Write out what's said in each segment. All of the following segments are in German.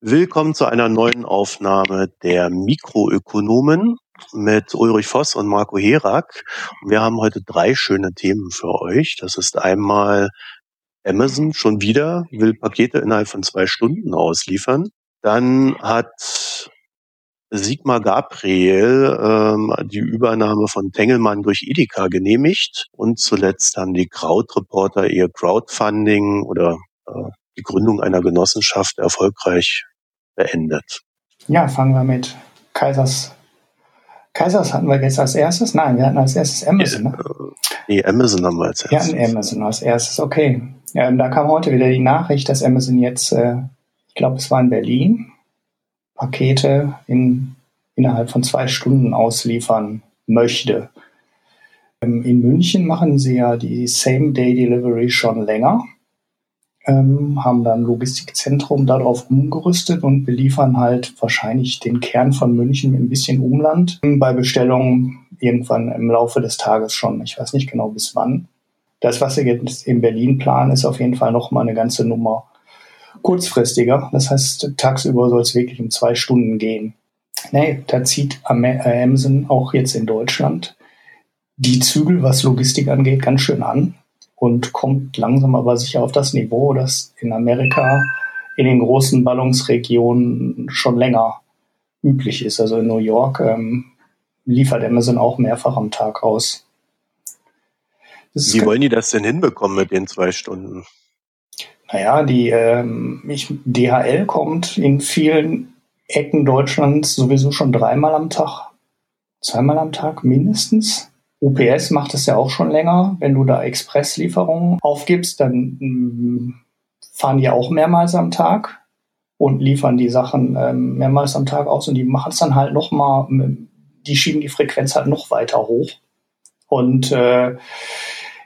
Willkommen zu einer neuen Aufnahme der Mikroökonomen mit Ulrich Voss und Marco Herak. Wir haben heute drei schöne Themen für euch. Das ist einmal Amazon schon wieder will Pakete innerhalb von zwei Stunden ausliefern. Dann hat Sigmar Gabriel ähm, die Übernahme von Tengelmann durch Edeka genehmigt. Und zuletzt haben die Krautreporter ihr Crowdfunding oder äh, die Gründung einer Genossenschaft erfolgreich beendet. Ja, fangen wir mit Kaisers. Kaisers hatten wir jetzt als erstes? Nein, wir hatten als erstes Amazon. Ne? Nee, Amazon haben wir als erstes. Wir hatten Amazon als erstes, okay. Ja, da kam heute wieder die Nachricht, dass Amazon jetzt, äh, ich glaube, es war in Berlin, Pakete in, innerhalb von zwei Stunden ausliefern möchte. Ähm, in München machen sie ja die Same-Day-Delivery schon länger, ähm, haben dann Logistikzentrum darauf umgerüstet und beliefern halt wahrscheinlich den Kern von München mit ein bisschen Umland bei Bestellungen irgendwann im Laufe des Tages schon. Ich weiß nicht genau bis wann. Das, was sie jetzt in Berlin planen, ist auf jeden Fall noch mal eine ganze Nummer kurzfristiger. Das heißt, tagsüber soll es wirklich um zwei Stunden gehen. Nee, da zieht äh, Amazon auch jetzt in Deutschland die Zügel, was Logistik angeht, ganz schön an und kommt langsam aber sicher auf das Niveau, das in Amerika in den großen Ballungsregionen schon länger üblich ist. Also in New York ähm, liefert Amazon auch mehrfach am Tag aus. Wie wollen die das denn hinbekommen mit den zwei Stunden? Naja, die ähm, ich, DHL kommt in vielen Ecken Deutschlands sowieso schon dreimal am Tag, zweimal am Tag mindestens. UPS macht es ja auch schon länger. Wenn du da Expresslieferungen aufgibst, dann ähm, fahren die auch mehrmals am Tag und liefern die Sachen ähm, mehrmals am Tag aus und die machen es dann halt noch mal, die schieben die Frequenz halt noch weiter hoch. Und äh,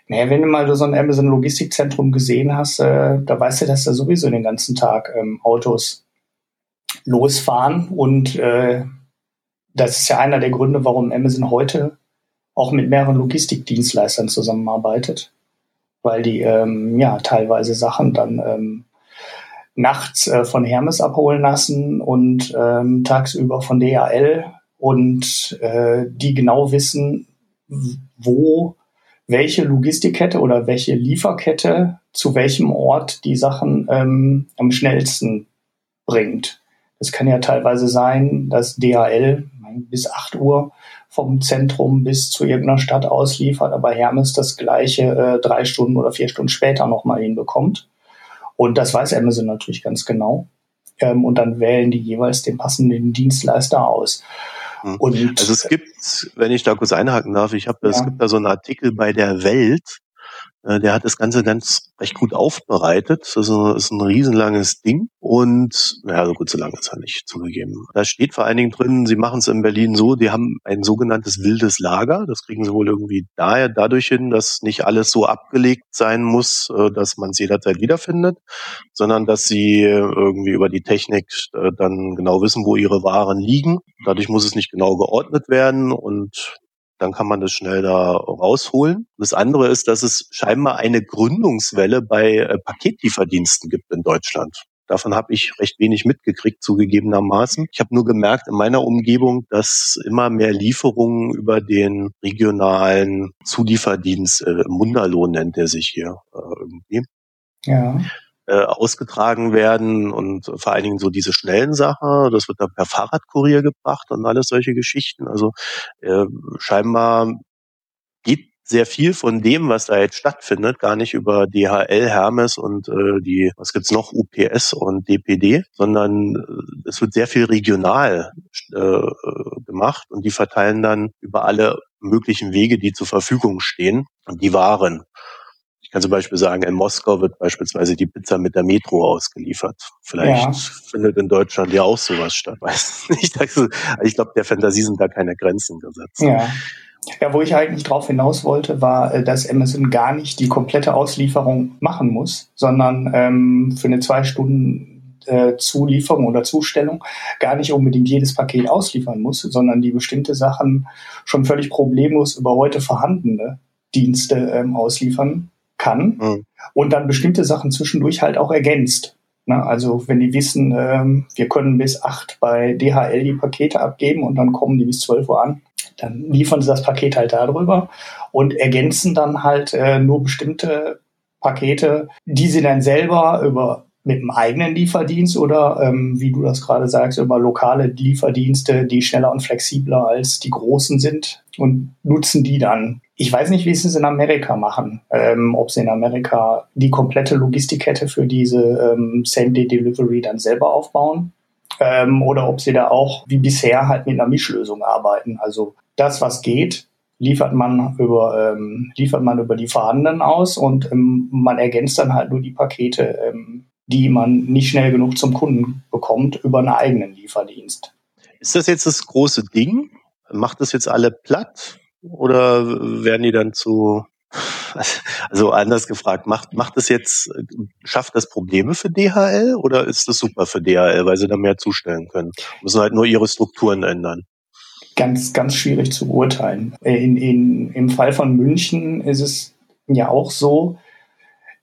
naja, wenn du mal so ein Amazon Logistikzentrum gesehen hast, äh, da weißt du, dass da sowieso den ganzen Tag ähm, Autos losfahren. Und äh, das ist ja einer der Gründe, warum Amazon heute auch mit mehreren Logistikdienstleistern zusammenarbeitet, weil die ähm, ja teilweise Sachen dann ähm, nachts äh, von Hermes abholen lassen und ähm, tagsüber von DHL und äh, die genau wissen, wo welche Logistikkette oder welche Lieferkette zu welchem Ort die Sachen ähm, am schnellsten bringt. Es kann ja teilweise sein, dass DHL bis 8 Uhr vom Zentrum bis zu irgendeiner Stadt ausliefert, aber Hermes das gleiche äh, drei Stunden oder vier Stunden später nochmal hinbekommt. Und das weiß Amazon natürlich ganz genau. Ähm, und dann wählen die jeweils den passenden Dienstleister aus. Hm. Und, also es gibt, wenn ich da kurz einhaken darf, ich habe, ja. es gibt da so einen Artikel bei der Welt, der hat das Ganze ganz recht gut aufbereitet. Das ist ein, riesenlanges Ding und, naja, so gut, so lange ist er nicht zugegeben. Da steht vor allen Dingen drin, sie machen es in Berlin so, die haben ein sogenanntes wildes Lager. Das kriegen sie wohl irgendwie daher, dadurch hin, dass nicht alles so abgelegt sein muss, äh, dass man es jederzeit wiederfindet, sondern dass sie irgendwie über die Technik äh, dann genau wissen, wo ihre Waren liegen. Dadurch muss es nicht genau geordnet werden und dann kann man das schnell da rausholen. Das andere ist, dass es scheinbar eine Gründungswelle bei äh, Paketlieferdiensten gibt in Deutschland. Davon habe ich recht wenig mitgekriegt, zugegebenermaßen. Ich habe nur gemerkt in meiner Umgebung, dass immer mehr Lieferungen über den regionalen Zulieferdienst, äh, Munderlohn nennt er sich hier äh, irgendwie. Ja äh, ausgetragen werden und vor allen Dingen so diese schnellen Sachen, das wird dann per Fahrradkurier gebracht und alles solche Geschichten. Also äh, scheinbar geht sehr viel von dem, was da jetzt stattfindet, gar nicht über DHL, Hermes und äh, die, was gibt's noch, UPS und DPD, sondern äh, es wird sehr viel regional äh, gemacht und die verteilen dann über alle möglichen Wege, die zur Verfügung stehen, die Waren kann zum Beispiel sagen, in Moskau wird beispielsweise die Pizza mit der Metro ausgeliefert. Vielleicht ja. findet in Deutschland ja auch sowas statt. Weiß nicht. Also, ich glaube, der Fantasie sind da keine Grenzen gesetzt. Ja. Ja, wo ich eigentlich drauf hinaus wollte, war, äh, dass Amazon gar nicht die komplette Auslieferung machen muss, sondern ähm, für eine zwei Stunden äh, Zulieferung oder Zustellung gar nicht unbedingt jedes Paket ausliefern muss, sondern die bestimmte Sachen schon völlig problemlos über heute vorhandene Dienste ähm, ausliefern kann mhm. und dann bestimmte Sachen zwischendurch halt auch ergänzt. Na, also wenn die wissen, ähm, wir können bis acht bei DHL die Pakete abgeben und dann kommen die bis 12 Uhr an, dann liefern sie das Paket halt darüber und ergänzen dann halt äh, nur bestimmte Pakete, die sie dann selber über mit einem eigenen Lieferdienst oder ähm, wie du das gerade sagst, über lokale Lieferdienste, die schneller und flexibler als die großen sind und nutzen die dann. Ich weiß nicht, wie sie es in Amerika machen, ähm, ob sie in Amerika die komplette Logistikkette für diese ähm, Same-Day-Delivery dann selber aufbauen ähm, oder ob sie da auch wie bisher halt mit einer Mischlösung arbeiten. Also das, was geht, liefert man über ähm, liefert man über die vorhandenen aus und ähm, man ergänzt dann halt nur die Pakete ähm, die man nicht schnell genug zum Kunden bekommt über einen eigenen Lieferdienst. Ist das jetzt das große Ding? Macht das jetzt alle platt? Oder werden die dann zu, also anders gefragt, macht, macht das jetzt, schafft das Probleme für DHL oder ist das super für DHL, weil sie da mehr zustellen können? Müssen halt nur ihre Strukturen ändern. Ganz, ganz schwierig zu beurteilen. In, in, Im Fall von München ist es ja auch so,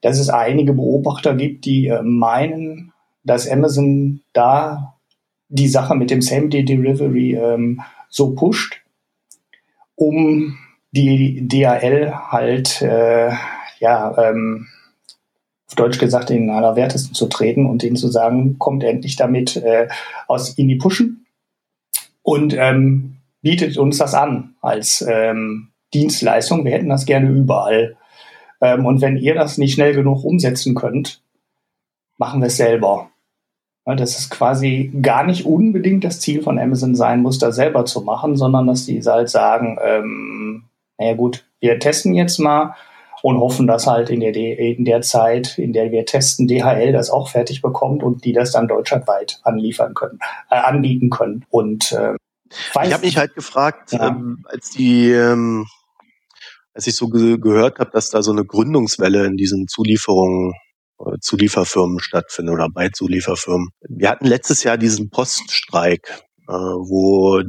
dass es einige Beobachter gibt, die äh, meinen, dass Amazon da die Sache mit dem Same-Day-Delivery ähm, so pusht, um die DHL halt, äh, ja, ähm, auf Deutsch gesagt, in allerwertesten zu treten und denen zu sagen, kommt endlich damit äh, aus in die Pushen und ähm, bietet uns das an als ähm, Dienstleistung. Wir hätten das gerne überall. Ähm, und wenn ihr das nicht schnell genug umsetzen könnt, machen wir es selber. Dass es quasi gar nicht unbedingt das Ziel von Amazon sein muss, das selber zu machen, sondern dass die halt sagen, ähm, naja gut, wir testen jetzt mal und hoffen, dass halt in der, in der Zeit, in der wir testen, DHL das auch fertig bekommt und die das dann deutschlandweit anliefern können, äh, anbieten können. Und äh, ich habe mich halt gefragt, ja. ähm, als die ähm, als ich so ge gehört habe, dass da so eine Gründungswelle in diesen Zulieferungen Zulieferfirmen stattfindet oder bei Zulieferfirmen. Wir hatten letztes Jahr diesen Poststreik, äh, wo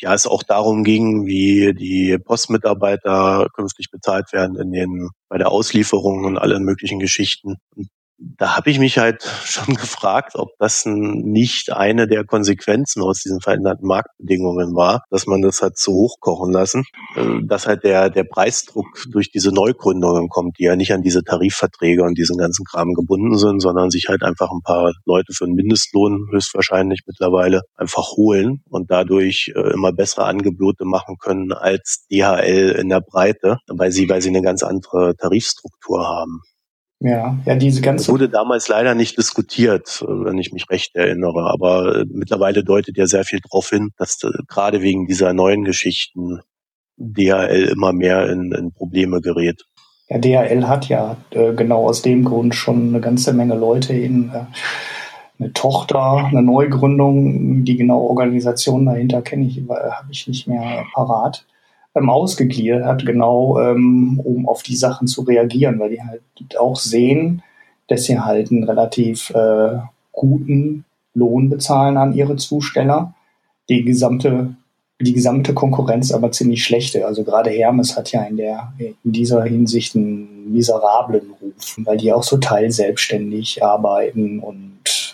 ja es auch darum ging, wie die Postmitarbeiter künftig bezahlt werden in den bei der Auslieferung und allen möglichen Geschichten. Und da habe ich mich halt schon gefragt, ob das nicht eine der Konsequenzen aus diesen veränderten Marktbedingungen war, dass man das hat zu hochkochen lassen, äh, dass halt der, der Preisdruck durch diese Neugründungen kommt, die ja nicht an diese Tarifverträge und diesen ganzen Kram gebunden sind, sondern sich halt einfach ein paar Leute für einen Mindestlohn höchstwahrscheinlich mittlerweile einfach holen und dadurch äh, immer bessere Angebote machen können als DHL in der Breite, weil sie, weil sie eine ganz andere Tarifstruktur haben. Ja, ja, diese ganze. Das wurde damals leider nicht diskutiert, wenn ich mich recht erinnere. Aber äh, mittlerweile deutet ja sehr viel darauf hin, dass äh, gerade wegen dieser neuen Geschichten DHL immer mehr in, in Probleme gerät. Ja, DHL hat ja äh, genau aus dem Grund schon eine ganze Menge Leute in äh, eine Tochter, eine Neugründung, die genaue Organisation dahinter kenne ich, äh, habe ich nicht mehr parat ähm, ausgegliedert hat, genau ähm, um auf die Sachen zu reagieren, weil die halt auch sehen, dass sie halt einen relativ äh, guten Lohn bezahlen an ihre Zusteller. Die gesamte, die gesamte Konkurrenz aber ziemlich schlechte. Also gerade Hermes hat ja in der, in dieser Hinsicht einen miserablen Ruf, weil die auch so teilselbstständig arbeiten und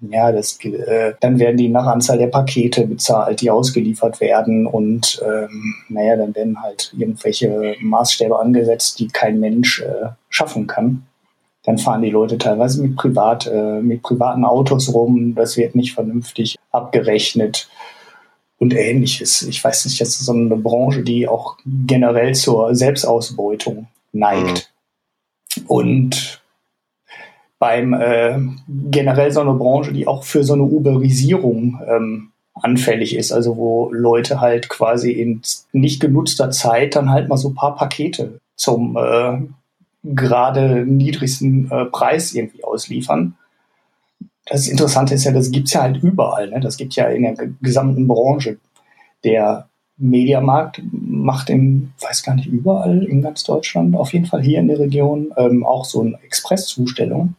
ja, das, äh, dann werden die nach Anzahl der Pakete bezahlt, die ausgeliefert werden und ähm, naja, dann werden halt irgendwelche Maßstäbe angesetzt, die kein Mensch äh, schaffen kann. Dann fahren die Leute teilweise mit privat, äh, mit privaten Autos rum, das wird nicht vernünftig abgerechnet und ähnliches. Ich weiß nicht, das ist so eine Branche, die auch generell zur Selbstausbeutung neigt. Mhm. Und beim äh, generell so eine Branche, die auch für so eine Uberisierung ähm, anfällig ist, also wo Leute halt quasi in nicht genutzter Zeit dann halt mal so paar Pakete zum äh, gerade niedrigsten äh, Preis irgendwie ausliefern. Das Interessante ist ja, das gibt's ja halt überall. Ne? Das gibt ja in der gesamten Branche. Der Mediamarkt macht in, weiß gar nicht, überall in ganz Deutschland, auf jeden Fall hier in der Region, ähm, auch so eine Expresszustellung.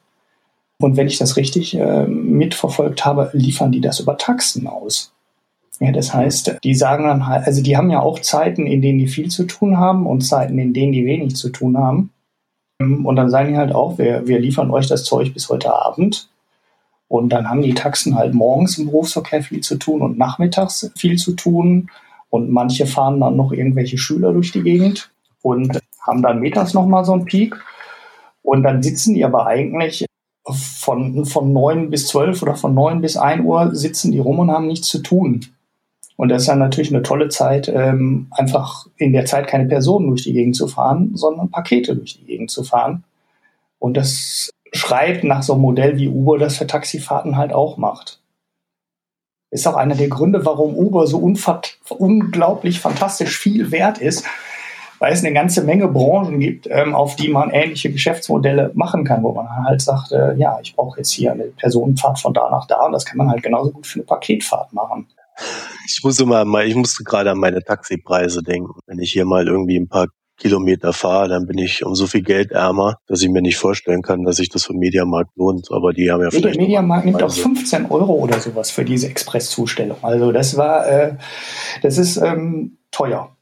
Und wenn ich das richtig äh, mitverfolgt habe, liefern die das über Taxen aus. Ja, das heißt, die sagen dann halt, also die haben ja auch Zeiten, in denen die viel zu tun haben und Zeiten, in denen die wenig zu tun haben. Und dann sagen die halt auch, wir, wir liefern euch das Zeug bis heute Abend. Und dann haben die Taxen halt morgens im Berufsverkehr viel zu tun und nachmittags viel zu tun. Und manche fahren dann noch irgendwelche Schüler durch die Gegend und haben dann mittags nochmal so einen Peak. Und dann sitzen die aber eigentlich von, von 9 bis 12 oder von 9 bis 1 Uhr sitzen die rum und haben nichts zu tun. Und das ist dann natürlich eine tolle Zeit, ähm, einfach in der Zeit keine Personen durch die Gegend zu fahren, sondern Pakete durch die Gegend zu fahren. Und das schreibt nach so einem Modell, wie Uber das für Taxifahrten halt auch macht. Ist auch einer der Gründe, warum Uber so unglaublich fantastisch viel wert ist, weil es eine ganze Menge Branchen gibt, ähm, auf die man ähnliche Geschäftsmodelle machen kann, wo man halt sagt, äh, ja, ich brauche jetzt hier eine Personenfahrt von da nach da und das kann man halt genauso gut für eine Paketfahrt machen. Ich muss immer mal, ich musste gerade an meine Taxipreise denken. Wenn ich hier mal irgendwie ein paar Kilometer fahre, dann bin ich um so viel Geld ärmer, dass ich mir nicht vorstellen kann, dass sich das für Mediamarkt lohnt. Aber die haben ja vielleicht. Der Mediamarkt nimmt auch 15 Euro oder sowas für diese Expresszustellung. Also das war, äh, das ist ähm, teuer.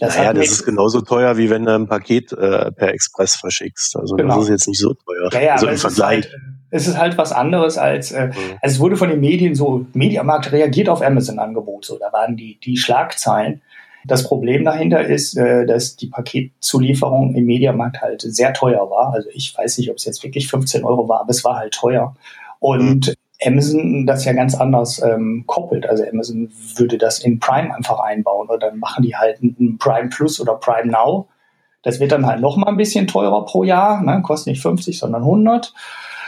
Das naja, das ist genauso teuer, wie wenn du ein Paket äh, per Express verschickst. Also genau. das ist jetzt nicht so teuer. Ja, ja, also im Vergleich. Ist halt, es ist halt was anderes als, äh, mhm. also es wurde von den Medien so, Mediamarkt reagiert auf Amazon-Angebot, so, da waren die, die Schlagzeilen. Das Problem dahinter ist, äh, dass die Paketzulieferung im Mediamarkt halt sehr teuer war. Also ich weiß nicht, ob es jetzt wirklich 15 Euro war, aber es war halt teuer. Und mhm. Amazon das ja ganz anders ähm, koppelt. Also Amazon würde das in Prime einfach einbauen oder dann machen die halt ein Prime Plus oder Prime Now. Das wird dann halt noch mal ein bisschen teurer pro Jahr, ne? kostet nicht 50, sondern 100.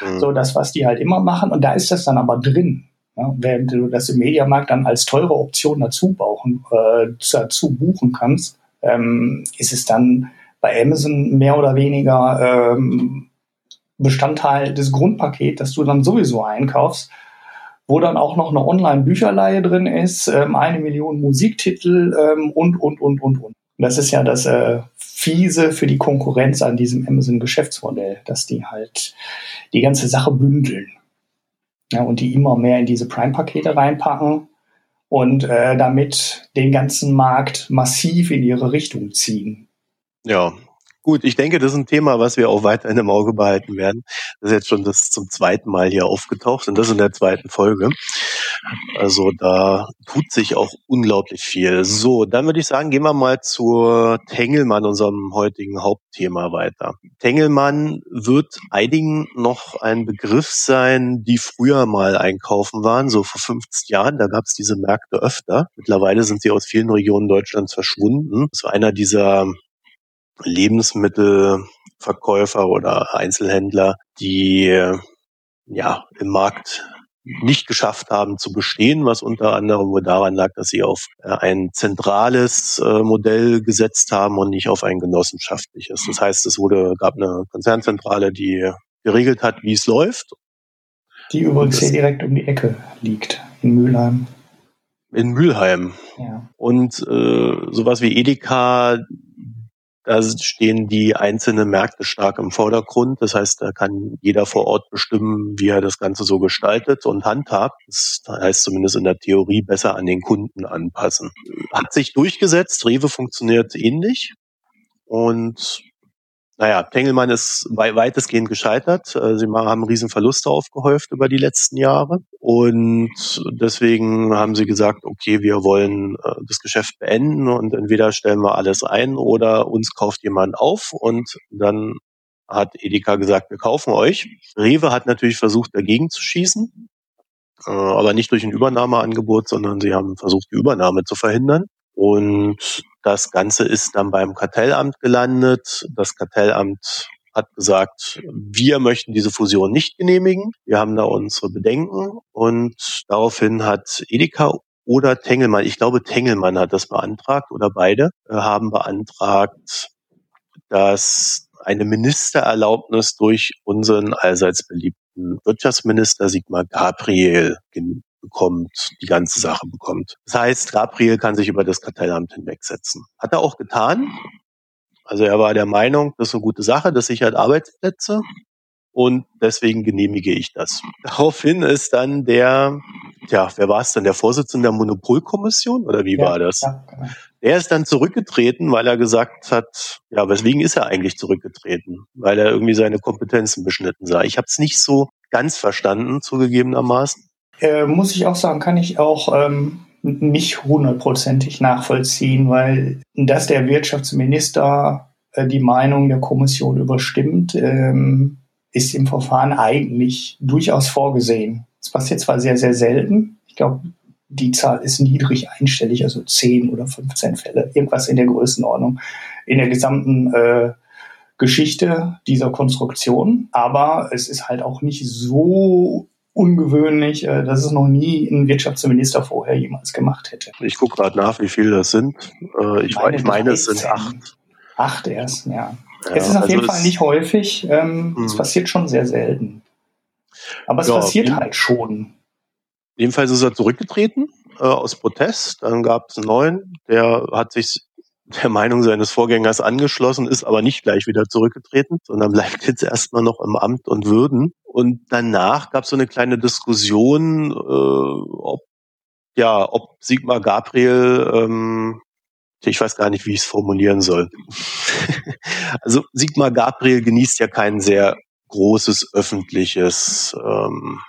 Mhm. So das, was die halt immer machen. Und da ist das dann aber drin. Ja, während du das im Mediamarkt dann als teure Option dazu, bauchen, äh, dazu buchen kannst, ähm, ist es dann bei Amazon mehr oder weniger ähm, Bestandteil des Grundpakets, das du dann sowieso einkaufst, wo dann auch noch eine Online-Bücherleihe drin ist, ähm, eine Million Musiktitel ähm, und, und, und, und, und. Das ist ja das äh, Fiese für die Konkurrenz an diesem Amazon-Geschäftsmodell, dass die halt die ganze Sache bündeln ja, und die immer mehr in diese Prime-Pakete reinpacken und äh, damit den ganzen Markt massiv in ihre Richtung ziehen. Ja, Gut, ich denke, das ist ein Thema, was wir auch weiterhin im Auge behalten werden. Das ist jetzt schon das zum zweiten Mal hier aufgetaucht und das in der zweiten Folge. Also da tut sich auch unglaublich viel. So, dann würde ich sagen, gehen wir mal zu Tengelmann, unserem heutigen Hauptthema weiter. Tengelmann wird einigen noch ein Begriff sein, die früher mal einkaufen waren, so vor 50 Jahren. Da gab es diese Märkte öfter. Mittlerweile sind sie aus vielen Regionen Deutschlands verschwunden. So einer dieser Lebensmittelverkäufer oder Einzelhändler, die ja im Markt nicht geschafft haben zu bestehen, was unter anderem wohl daran lag, dass sie auf äh, ein zentrales äh, Modell gesetzt haben und nicht auf ein genossenschaftliches. Das heißt, es wurde, gab eine Konzernzentrale, die geregelt hat, wie es läuft. Die übrigens hier direkt um die Ecke liegt, in Mülheim. In Mülheim. Ja. Und äh, sowas wie Edeka, da stehen die einzelnen Märkte stark im Vordergrund. Das heißt, da kann jeder vor Ort bestimmen, wie er das Ganze so gestaltet und handhabt. Das heißt zumindest in der Theorie besser an den Kunden anpassen. Hat sich durchgesetzt. Rewe funktioniert ähnlich. Und naja, Tengelmann ist weitestgehend gescheitert. Äh, sie haben riesen Verluste aufgehäuft über die letzten Jahre. Und deswegen haben sie gesagt, okay, wir wollen äh, das Geschäft beenden und entweder stellen wir alles ein oder uns kauft jemand auf. Und dann hat Edeka gesagt, wir kaufen euch. Rewe hat natürlich versucht, dagegen zu schießen, äh, aber nicht durch ein Übernahmeangebot, sondern sie haben versucht, die Übernahme zu verhindern. Und das Ganze ist dann beim Kartellamt gelandet. Das Kartellamt hat gesagt, wir möchten diese Fusion nicht genehmigen. Wir haben da unsere Bedenken. Und daraufhin hat Edeka oder Tengelmann, ich glaube Tengelmann hat das beantragt oder beide äh, haben beantragt, dass eine Ministererlaubnis durch unseren allseits beliebten Wirtschaftsminister Sigmar Gabriel bekommt, die ganze Sache bekommt. Das heißt, Gabriel kann sich über das Kartellamt hinwegsetzen. Hat er auch getan. Also er war der Meinung, das ist eine gute Sache, das sichert Arbeitsplätze und deswegen genehmige ich das. Daraufhin ist dann der tja, wer war es denn? Der Vorsitzende der Monopolkommission oder wie ja, war das? Ja, genau. Er ist dann zurückgetreten, weil er gesagt hat, ja, weswegen ist er eigentlich zurückgetreten? Weil er irgendwie seine Kompetenzen beschnitten sah. Ich habe es nicht so ganz verstanden, zugegebenermaßen. Äh, muss ich auch sagen, kann ich auch ähm, nicht hundertprozentig nachvollziehen, weil dass der Wirtschaftsminister äh, die Meinung der Kommission überstimmt, ähm, ist im Verfahren eigentlich durchaus vorgesehen. Das passiert zwar sehr, sehr selten. Ich glaube, die Zahl ist niedrig einstellig, also 10 oder 15 Fälle, irgendwas in der Größenordnung in der gesamten äh, Geschichte dieser Konstruktion. Aber es ist halt auch nicht so ungewöhnlich, äh, dass es noch nie ein Wirtschaftsminister vorher jemals gemacht hätte. Ich gucke gerade nach, wie viele das sind. Äh, ich, meine, ich meine es sind acht. Acht erst, ja. ja es ist auf also jeden Fall nicht häufig. Ähm, es hm. passiert schon sehr selten. Aber es ja, passiert halt schon. Jedenfalls ist er zurückgetreten äh, aus Protest. Dann gab es einen neuen, der hat sich der Meinung seines Vorgängers angeschlossen, ist aber nicht gleich wieder zurückgetreten, sondern bleibt jetzt erstmal noch im Amt und Würden. Und danach gab es so eine kleine Diskussion, äh, ob ja, ob Sigmar Gabriel, ähm, ich weiß gar nicht, wie ich es formulieren soll. also Sigmar Gabriel genießt ja kein sehr großes öffentliches ähm,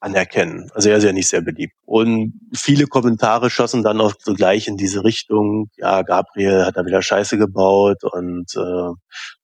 anerkennen. Also er ist ja nicht sehr beliebt. Und viele Kommentare schossen dann auch so gleich in diese Richtung, ja, Gabriel hat da wieder Scheiße gebaut und äh,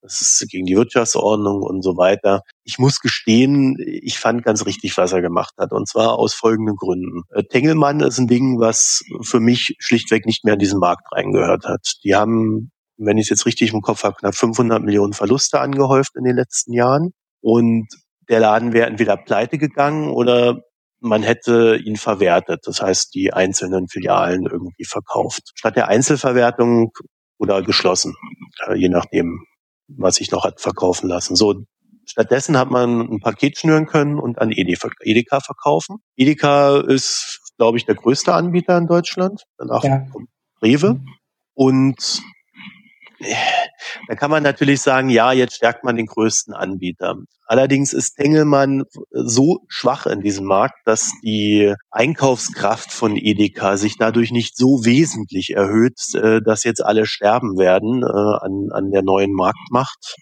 das ist gegen die Wirtschaftsordnung und so weiter. Ich muss gestehen, ich fand ganz richtig, was er gemacht hat. Und zwar aus folgenden Gründen. Äh, Tengelmann ist ein Ding, was für mich schlichtweg nicht mehr in diesen Markt reingehört hat. Die haben wenn ich es jetzt richtig im Kopf habe, knapp 500 Millionen Verluste angehäuft in den letzten Jahren. Und der Laden wäre entweder pleite gegangen oder man hätte ihn verwertet, das heißt die einzelnen Filialen irgendwie verkauft. Statt der Einzelverwertung oder geschlossen, äh, je nachdem, was sich noch hat verkaufen lassen. So, stattdessen hat man ein Paket schnüren können und an Edeka verkaufen. Edeka ist, glaube ich, der größte Anbieter in Deutschland. Danach ja. kommt Rewe. Und da kann man natürlich sagen, ja, jetzt stärkt man den größten Anbieter. Allerdings ist Tengelmann so schwach in diesem Markt, dass die Einkaufskraft von Edeka sich dadurch nicht so wesentlich erhöht, äh, dass jetzt alle sterben werden äh, an, an der neuen Marktmacht,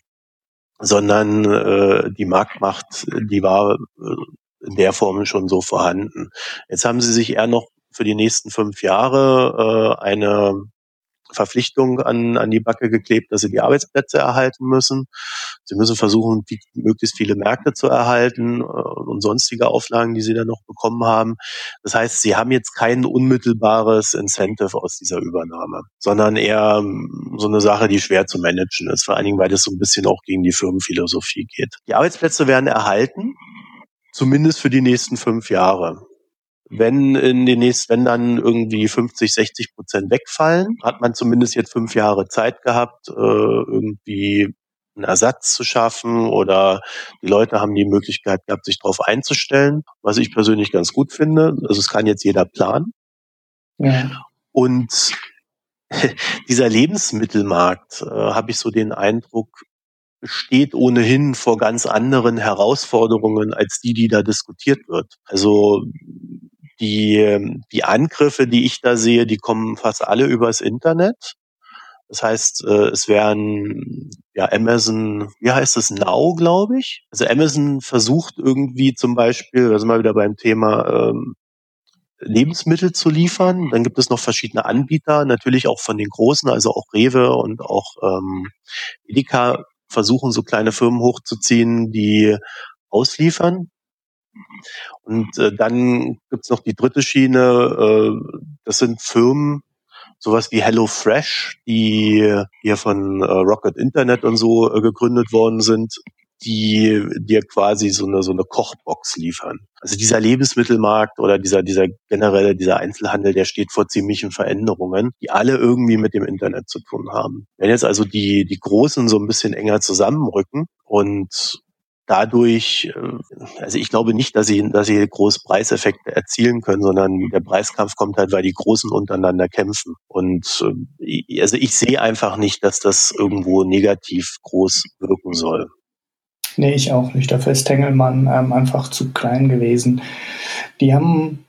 sondern äh, die Marktmacht, die war in der Form schon so vorhanden. Jetzt haben sie sich eher noch für die nächsten fünf Jahre eine Verpflichtung an, an die Backe geklebt, dass sie die Arbeitsplätze erhalten müssen. Sie müssen versuchen, die, möglichst viele Märkte zu erhalten äh, und sonstige Auflagen, die sie dann noch bekommen haben. Das heißt, sie haben jetzt kein unmittelbares Incentive aus dieser Übernahme, sondern eher ähm, so eine Sache, die schwer zu managen ist, vor allen Dingen, weil das so ein bisschen auch gegen die Firmenphilosophie geht. Die Arbeitsplätze werden erhalten, zumindest für die nächsten fünf Jahre. Wenn in den nächsten, wenn dann irgendwie 50, 60 Prozent wegfallen, hat man zumindest jetzt fünf Jahre Zeit gehabt, äh, irgendwie einen Ersatz zu schaffen oder die Leute haben die Möglichkeit gehabt, sich darauf einzustellen, was ich persönlich ganz gut finde. Also es kann jetzt jeder planen. Ja. Und dieser Lebensmittelmarkt, äh, habe ich so den Eindruck, steht ohnehin vor ganz anderen Herausforderungen als die, die da diskutiert wird. Also die, die Angriffe, die ich da sehe, die kommen fast alle übers Internet. Das heißt, äh, es werden ja Amazon, wie heißt es, Now, glaube ich. Also Amazon versucht irgendwie zum Beispiel, da sind wir wieder beim Thema ähm, Lebensmittel zu liefern. Dann gibt es noch verschiedene Anbieter, natürlich auch von den großen, also auch Rewe und auch ähm, Edeka versuchen so kleine Firmen hochzuziehen, die ausliefern. Und äh, dann gibt's noch die dritte Schiene, äh, das sind Firmen, sowas wie HelloFresh, die hier von äh, Rocket Internet und so äh, gegründet worden sind, die dir quasi so eine so eine Kochbox liefern. Also dieser Lebensmittelmarkt oder dieser dieser generelle dieser Einzelhandel, der steht vor ziemlichen Veränderungen, die alle irgendwie mit dem Internet zu tun haben. Wenn jetzt also die die Großen so ein bisschen enger zusammenrücken und dadurch, äh, also ich glaube nicht, dass sie, dass sie groß Preiseffekte erzielen können, sondern der Preiskampf kommt halt, weil die Großen untereinander kämpfen. Und äh, also ich sehe einfach nicht, dass das irgendwo negativ groß wirken soll. Nee, ich auch nicht. Dafür ist Tengelmann ähm, einfach zu klein gewesen. Die haben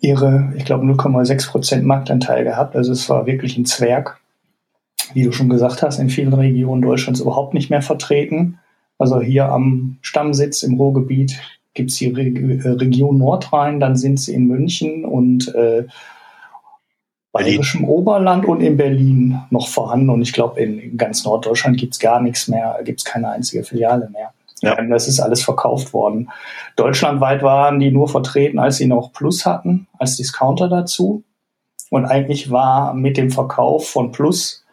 ihre, ich glaube, 0,6% Marktanteil gehabt. Also es war wirklich ein Zwerg. Wie du schon gesagt hast, in vielen Regionen Deutschlands überhaupt nicht mehr vertreten. Also hier am Stammsitz im Ruhrgebiet gibt es die Re äh, Region Nordrhein, dann sind sie in München und äh, bayerischem Oberland und in Berlin noch vorhanden. Und ich glaube, in, ganz Norddeutschland gibt es gar nichts mehr, gibt es keine einzige Filiale mehr. Ja. Ähm, das ist alles verkauft worden. Deutschlandweit waren die nur vertreten, als sie noch Plus hatten, als Discounter dazu. Und eigentlich war mit dem Verkauf von Plus,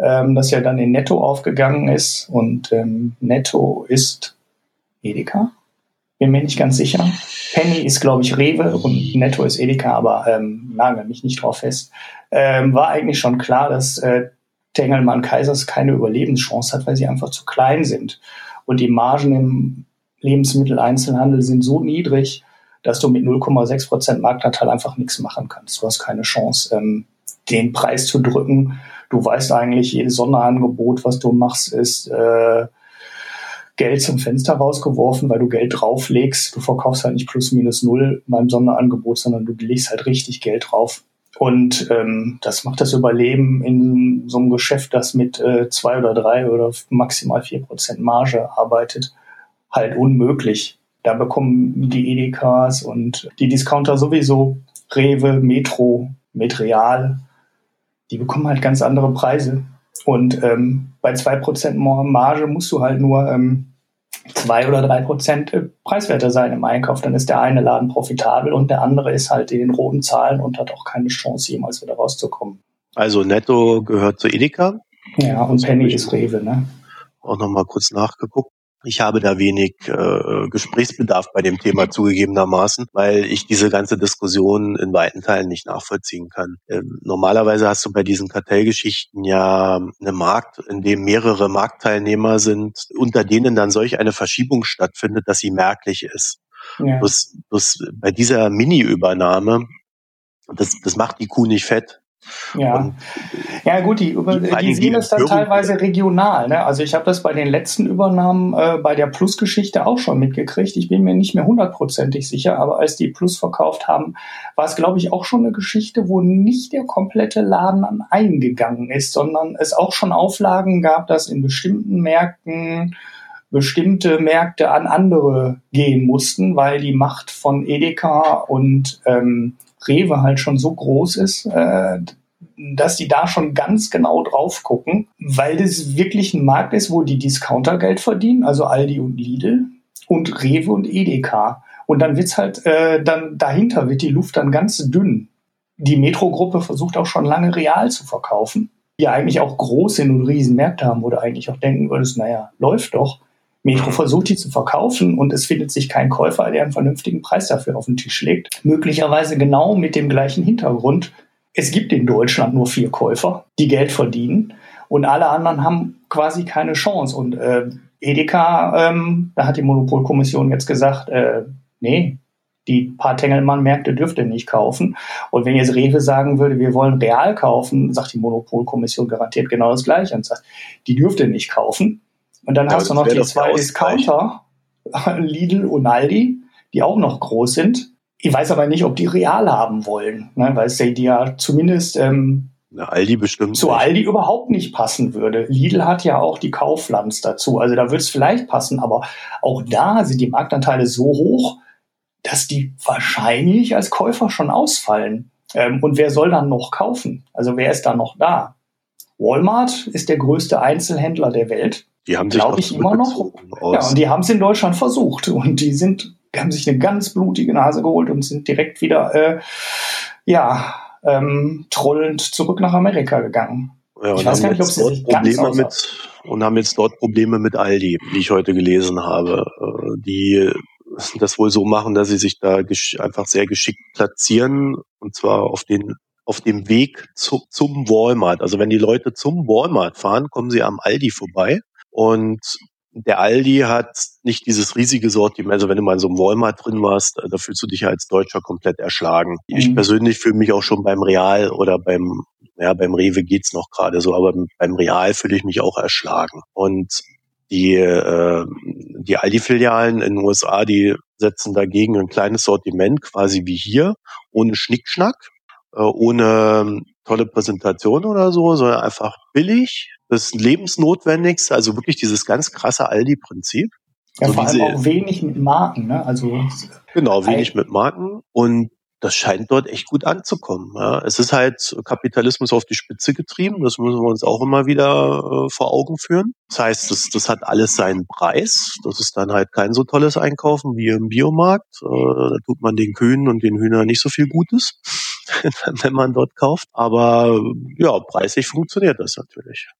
ähm, das ja dann in Netto aufgegangen ist, und ähm, Netto ist Edeka, bin mir nicht ganz sicher. Penny ist, glaube ich, Rewe und Netto ist Edeka, aber ähm, nagel mich nicht drauf fest. Ähm, war eigentlich schon klar, dass äh, Tengelmann Kaisers keine Überlebenschance hat, weil sie einfach zu klein sind. Und die Margen im Lebensmitteleinzelhandel sind so niedrig, dass du mit 0,6 Prozent Marktanteil einfach nichts machen kannst. Du hast keine Chance, ähm, den Preis zu drücken. Du weißt eigentlich, jedes Sonderangebot, was du machst, ist äh, Geld zum Fenster rausgeworfen, weil du Geld drauflegst. Du verkaufst halt nicht plus minus null beim Sonderangebot, sondern du legst halt richtig Geld drauf. Und ähm, das macht das Überleben in so einem Geschäft, das mit äh, zwei oder drei oder maximal vier Prozent Marge arbeitet, halt unmöglich. Da bekommen die Edekas und die Discounter sowieso, Rewe, Metro, Metreal, die bekommen halt ganz andere Preise. Und ähm, bei zwei Prozent Marge musst du halt nur ähm, zwei oder drei Prozent äh, preiswerter sein im Einkauf, dann ist der eine Laden profitabel und der andere ist halt in den roten Zahlen und hat auch keine Chance, jemals wieder rauszukommen. Also Netto gehört zu Edeka. Ja, und Penny ist Rewe, ne? Auch nochmal kurz nachgeguckt. Ich habe da wenig äh, Gesprächsbedarf bei dem Thema zugegebenermaßen, weil ich diese ganze Diskussion in weiten Teilen nicht nachvollziehen kann. Ähm, normalerweise hast du bei diesen Kartellgeschichten ja einen Markt, in dem mehrere Marktteilnehmer sind, unter denen dann solch eine Verschiebung stattfindet, dass sie merklich ist. Ja. Bloß, bloß bei dieser Mini-Übernahme, das, das macht die Kuh nicht fett. Ja. ja, gut, die, über, die, die sehen es dann teilweise regional. Ne? Also ich habe das bei den letzten Übernahmen äh, bei der Plus-Geschichte auch schon mitgekriegt. Ich bin mir nicht mehr hundertprozentig sicher, aber als die Plus verkauft haben, war es, glaube ich, auch schon eine Geschichte, wo nicht der komplette Laden an eingegangen ist, sondern es auch schon Auflagen gab, dass in bestimmten Märkten bestimmte Märkte an andere gehen mussten, weil die Macht von Edeka und ähm, Rewe halt schon so groß ist, äh, dass die da schon ganz genau drauf gucken, weil das wirklich ein Markt ist, wo die Discounter Geld verdienen, also Aldi und Lidl und Rewe und Edeka. Und dann wird's halt, äh, dann dahinter wird die Luft dann ganz dünn. Die Metro-Gruppe versucht auch schon lange real zu verkaufen, die eigentlich auch groß sind und Riesenmärkte haben, wo du eigentlich auch denken würdest, naja, läuft doch. Metro versucht die zu verkaufen und es findet sich kein Käufer, der einen vernünftigen Preis dafür auf den Tisch legt. Möglicherweise genau mit dem gleichen Hintergrund. Es gibt in Deutschland nur vier Käufer, die Geld verdienen und alle anderen haben quasi keine Chance. Und äh, Edeka, ähm, da hat die Monopolkommission jetzt gesagt, äh, nee, die paar Tengelmann-Märkte dürft ihr nicht kaufen. Und wenn jetzt Rewe sagen würde, wir wollen real kaufen, sagt die Monopolkommission garantiert genau das Gleiche und sagt, die dürft ihr nicht kaufen. Und dann ja, hast du noch die zwei Discounter, Lidl und Aldi, die auch noch groß sind. Ich weiß aber nicht, ob die real haben wollen, ne? weil es die ja zumindest ähm, Na, Aldi bestimmt zu nicht. Aldi überhaupt nicht passen würde. Lidl hat ja auch die Kauflands dazu. Also da würde es vielleicht passen, aber auch da sind die Marktanteile so hoch, dass die wahrscheinlich als Käufer schon ausfallen. Ähm, und wer soll dann noch kaufen? Also wer ist da noch da? Walmart ist der größte Einzelhändler der Welt. Die haben sich glaube ich immer noch. Ja, und die haben es in Deutschland versucht und die sind, die haben sich eine ganz blutige Nase geholt und sind direkt wieder, äh, ja, ähm, trollend zurück nach Amerika gegangen. Ja, ich weiß gar nicht, ob sie sich Probleme mit und haben jetzt dort Probleme mit Aldi, die ich heute gelesen habe, äh, die das wohl so machen, dass sie sich da einfach sehr geschickt platzieren und zwar auf den auf dem Weg zu, zum Walmart. Also wenn die Leute zum Walmart fahren, kommen sie am Aldi vorbei und der Aldi hat nicht dieses riesige Sortiment. Also wenn du mal in so einem Walmart drin warst, da fühlst du dich ja als Deutscher komplett erschlagen. Mhm. Ich persönlich fühle mich auch schon beim Real oder beim, ja, beim Rewe geht's noch gerade so, aber beim Real fühle ich mich auch erschlagen. Und Die, äh, die Aldi-Filialen in den USA, die setzen dagegen ein kleines Sortiment, quasi wie hier, ohne Schnickschnack, äh, ohne ähm, tolle Präsentation oder so, sondern einfach billig, das Lebensnotwendigste, also wirklich dieses ganz krasse Aldi-Prinzip. Ja, also vor allem auch wenig mit Marken, ne? Also genau, wenig mit Marken und das scheint dort echt gut anzukommen. Ja. Es ist halt Kapitalismus auf die Spitze getrieben, das müssen wir uns auch immer wieder äh, vor Augen führen. Das heißt, das, das hat alles seinen Preis. Das ist dann halt kein so tolles Einkaufen wie im Biomarkt. Äh, da tut man den Kühen und den Hühnern nicht so viel Gutes, wenn man dort kauft. Aber ja, preislich funktioniert das natürlich.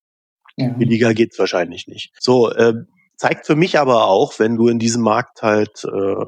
Ja. Billiger geht's wahrscheinlich nicht. So, äh, zeigt für mich aber auch, wenn du in diesem Markt halt äh,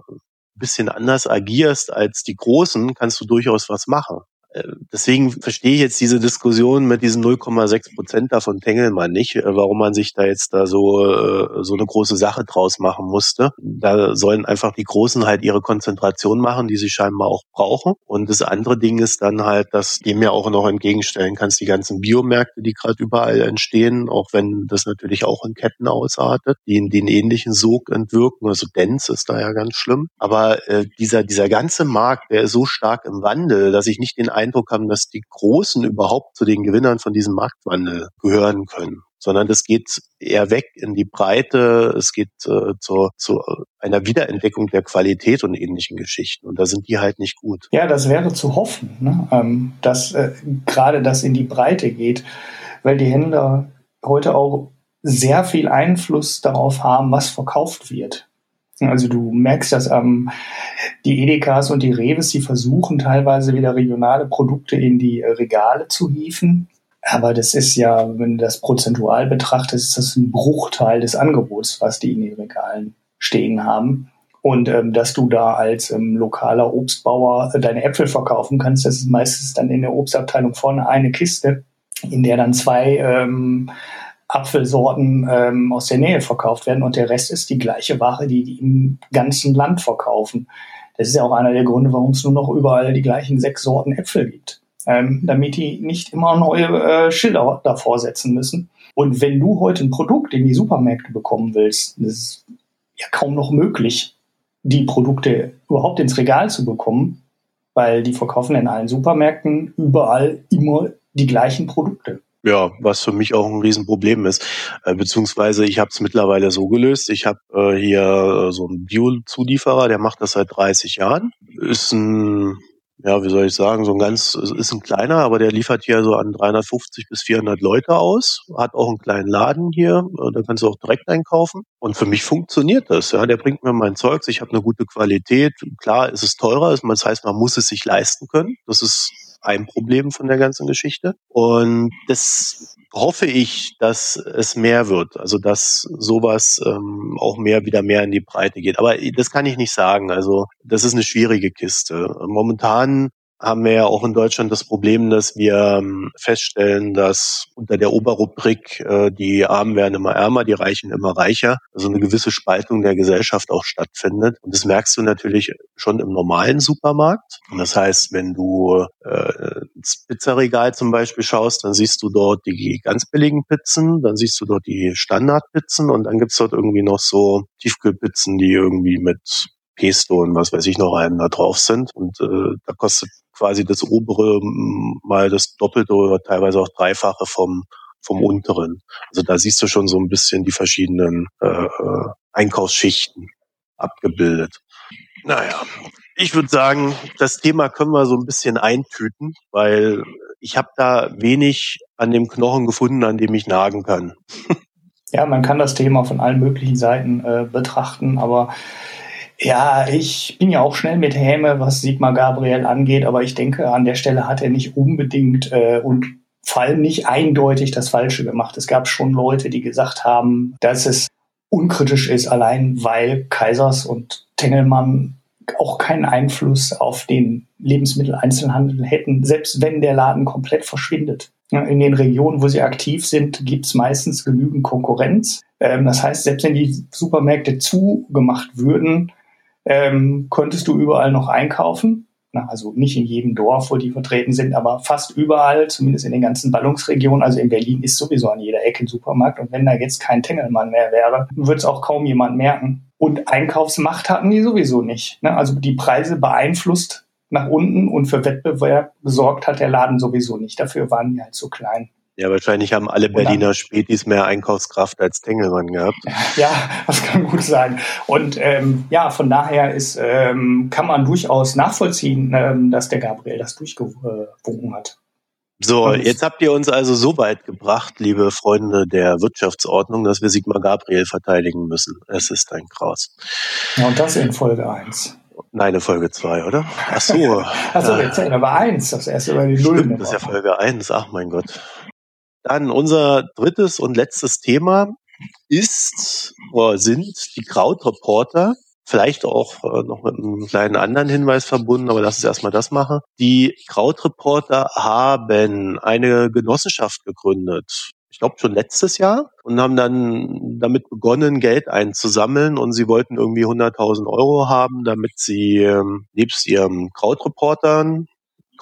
bisschen anders agierst als die Großen, kannst du durchaus was machen. Äh, deswegen verstehe ich jetzt diese Diskussion mit diesen 0,6 Prozent davon Tengelmann nicht, äh, warum man sich da jetzt da so, äh, so eine große Sache draus machen musste. Da sollen einfach die Großen halt ihre Konzentration machen, die sie scheinbar auch brauchen. Und das andere Ding ist dann halt, dass dem ja auch noch entgegenstellen kannst, die ganzen Biomärkte, die gerade überall entstehen, auch wenn das natürlich auch in Ketten ausartet, die in den ähnlichen Sog entwirken. Also Dance ist da ja ganz schlimm. Aber äh, dieser, dieser ganze Markt, der ist so stark im Wandel, dass ich nicht den Eindruck haben, dass die Großen überhaupt zu den Gewinnern von diesem Marktwandel gehören können sondern das geht eher weg in die Breite, es geht äh, zu, zu einer Wiederentdeckung der Qualität und ähnlichen Geschichten. Und da sind die halt nicht gut. Ja, das wäre zu hoffen, ne? ähm, dass äh, gerade das in die Breite geht, weil die Händler heute auch sehr viel Einfluss darauf haben, was verkauft wird. Also du merkst dass ähm, die Edekas und die Reves, die versuchen teilweise wieder regionale Produkte in die äh, Regale zu hieven. Aber das ist ja, wenn du das prozentual betrachtest, ist das ein Bruchteil des Angebots, was die in den Regalen stehen haben. Und ähm, dass du da als ähm, lokaler Obstbauer äh, deine Äpfel verkaufen kannst, das ist meistens dann in der Obstabteilung vorne eine Kiste, in der dann zwei ähm, Apfelsorten ähm, aus der Nähe verkauft werden und der Rest ist die gleiche Ware, die die im ganzen Land verkaufen. Das ist ja auch einer der Gründe, warum es nur noch überall die gleichen sechs Sorten Äpfel gibt, ähm, damit die nicht immer neue äh, Schilder davor setzen müssen. Und wenn du heute ein Produkt in die Supermärkte bekommen willst, das ist ja kaum noch möglich, die Produkte überhaupt ins Regal zu bekommen, weil die verkaufen in allen Supermärkten überall immer die gleichen Produkte. Ja, was für mich auch ein Riesenproblem ist. Äh, beziehungsweise ich habe es mittlerweile so gelöst. Ich habe äh, hier äh, so einen Bio-Zulieferer, der macht das seit 30 Jahren. Ist ein, ja, wie soll ich sagen, so ein ganz, ist ein kleiner, aber der liefert hier so an 350 bis 400 Leute aus. Hat auch einen kleinen Laden hier, äh, da kannst du auch direkt einkaufen. Und für mich funktioniert das. Ja, der bringt mir mein Zeugs. Ich habe eine gute Qualität. Klar, ist es teurer. Das heißt, man muss es sich leisten können. Das ist ein Problem von der ganzen Geschichte. Und das hoffe ich, dass es mehr wird. Also dass sowas ähm, auch mehr wieder mehr in die Breite geht. Aber das kann ich nicht sagen. Also das ist eine schwierige Kiste. Momentan haben wir ja auch in Deutschland das Problem, dass wir ähm, feststellen, dass unter der Oberrubrik äh, die Armen werden immer ärmer, die Reichen immer reicher, also eine gewisse Spaltung der Gesellschaft auch stattfindet. Und das merkst du natürlich schon im normalen Supermarkt. Und das heißt, wenn du äh, ins Pizzaregal zum Beispiel schaust, dann siehst du dort die ganz billigen Pizzen, dann siehst du dort die Standardpizzen und dann gibt's dort irgendwie noch so Tiefkühlpizzen, die irgendwie mit Pesto und was weiß ich noch einen da drauf sind. Und äh, da kostet quasi das obere mal das Doppelte oder teilweise auch Dreifache vom, vom unteren. Also da siehst du schon so ein bisschen die verschiedenen äh, äh Einkaufsschichten abgebildet. Naja, ich würde sagen, das Thema können wir so ein bisschen eintüten, weil ich habe da wenig an dem Knochen gefunden, an dem ich nagen kann. ja, man kann das Thema von allen möglichen Seiten äh, betrachten, aber ja, ich bin ja auch schnell mit Häme, was Sigmar Gabriel angeht, aber ich denke, an der Stelle hat er nicht unbedingt äh, und vor allem nicht eindeutig das Falsche gemacht. Es gab schon Leute, die gesagt haben, dass es unkritisch ist, allein weil Kaisers und Tengelmann auch keinen Einfluss auf den Lebensmitteleinzelhandel hätten, selbst wenn der Laden komplett verschwindet. In den Regionen, wo sie aktiv sind, gibt es meistens genügend Konkurrenz. Ähm, das heißt, selbst wenn die Supermärkte zugemacht würden, ähm, konntest du überall noch einkaufen. Na, also nicht in jedem Dorf, wo die vertreten sind, aber fast überall, zumindest in den ganzen Ballungsregionen. Also in Berlin ist sowieso an jeder Ecke ein Supermarkt. Und wenn da jetzt kein Tengelmann mehr wäre, würde es auch kaum jemand merken. Und Einkaufsmacht hatten die sowieso nicht. Ne? Also die Preise beeinflusst nach unten und für Wettbewerb gesorgt hat der Laden sowieso nicht. Dafür waren die halt so klein. Ja, wahrscheinlich haben alle Berliner Spätis mehr Einkaufskraft als Tengelmann gehabt. Ja, das kann gut sein. Und ähm, ja, von daher ist, ähm, kann man durchaus nachvollziehen, ähm, dass der Gabriel das durchgewunken hat. So, jetzt habt ihr uns also so weit gebracht, liebe Freunde der Wirtschaftsordnung, dass wir Sigmar Gabriel verteidigen müssen. Es ist ein Kraus. Ja, und das in Folge 1. Nein, in Folge 2, oder? Ach so. Ach so, wir zählen aber 1, das erste über die Null. Das ist ja Folge 1, ach mein Gott. Dann unser drittes und letztes Thema ist oder sind die Krautreporter. Vielleicht auch äh, noch mit einem kleinen anderen Hinweis verbunden, aber lass uns erstmal das machen. Die Krautreporter haben eine Genossenschaft gegründet. Ich glaube schon letztes Jahr und haben dann damit begonnen, Geld einzusammeln und sie wollten irgendwie 100.000 Euro haben, damit sie ähm, nebst ihrem Krautreportern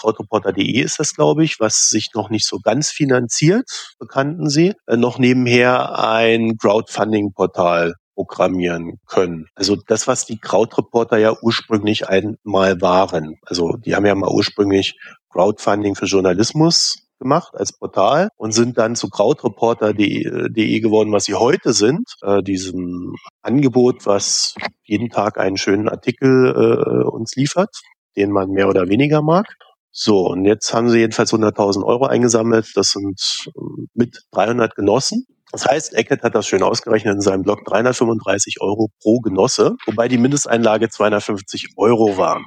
krautreporter.de ist das, glaube ich, was sich noch nicht so ganz finanziert, bekannten Sie, äh, noch nebenher ein Crowdfunding-Portal programmieren können. Also das, was die Krautreporter ja ursprünglich einmal waren. Also die haben ja mal ursprünglich Crowdfunding für Journalismus gemacht als Portal und sind dann zu krautreporter.de geworden, was sie heute sind, äh, diesem Angebot, was jeden Tag einen schönen Artikel äh, uns liefert, den man mehr oder weniger mag. So, und jetzt haben sie jedenfalls 100.000 Euro eingesammelt. Das sind ähm, mit 300 Genossen. Das heißt, Eckert hat das schön ausgerechnet in seinem Blog 335 Euro pro Genosse, wobei die Mindesteinlage 250 Euro war.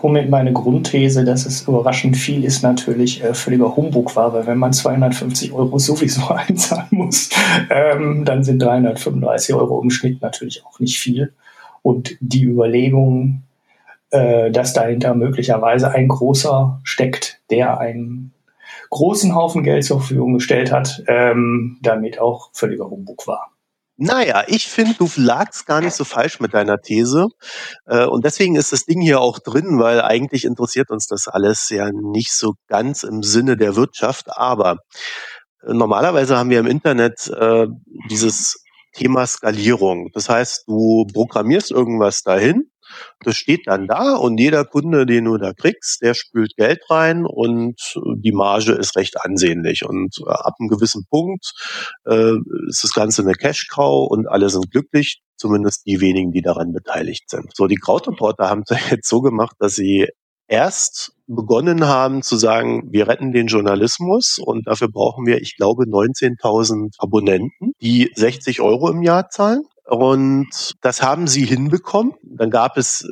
Womit meine Grundthese, dass es überraschend viel ist, natürlich äh, völliger Humbug war, weil wenn man 250 Euro sowieso einzahlen muss, ähm, dann sind 335 Euro im Schnitt natürlich auch nicht viel. Und die Überlegung, äh, dass dahinter möglicherweise ein großer steckt, der einen großen Haufen Geld zur Verfügung gestellt hat, ähm, damit auch völliger Humbug war. Naja, ich finde, du lagst gar nicht so falsch mit deiner These. Äh, und deswegen ist das Ding hier auch drin, weil eigentlich interessiert uns das alles ja nicht so ganz im Sinne der Wirtschaft. Aber äh, normalerweise haben wir im Internet dieses Thema Skalierung. Das heißt, du programmierst irgendwas dahin das steht dann da und jeder Kunde, den du da kriegst, der spült Geld rein und die Marge ist recht ansehnlich. Und äh, ab einem gewissen Punkt äh, ist das Ganze eine Cash-Cow und alle sind glücklich, zumindest die wenigen, die daran beteiligt sind. So, die Krautreporter haben es jetzt so gemacht, dass sie erst begonnen haben zu sagen, wir retten den Journalismus und dafür brauchen wir, ich glaube, 19.000 Abonnenten, die 60 Euro im Jahr zahlen. Und das haben sie hinbekommen. Dann gab es,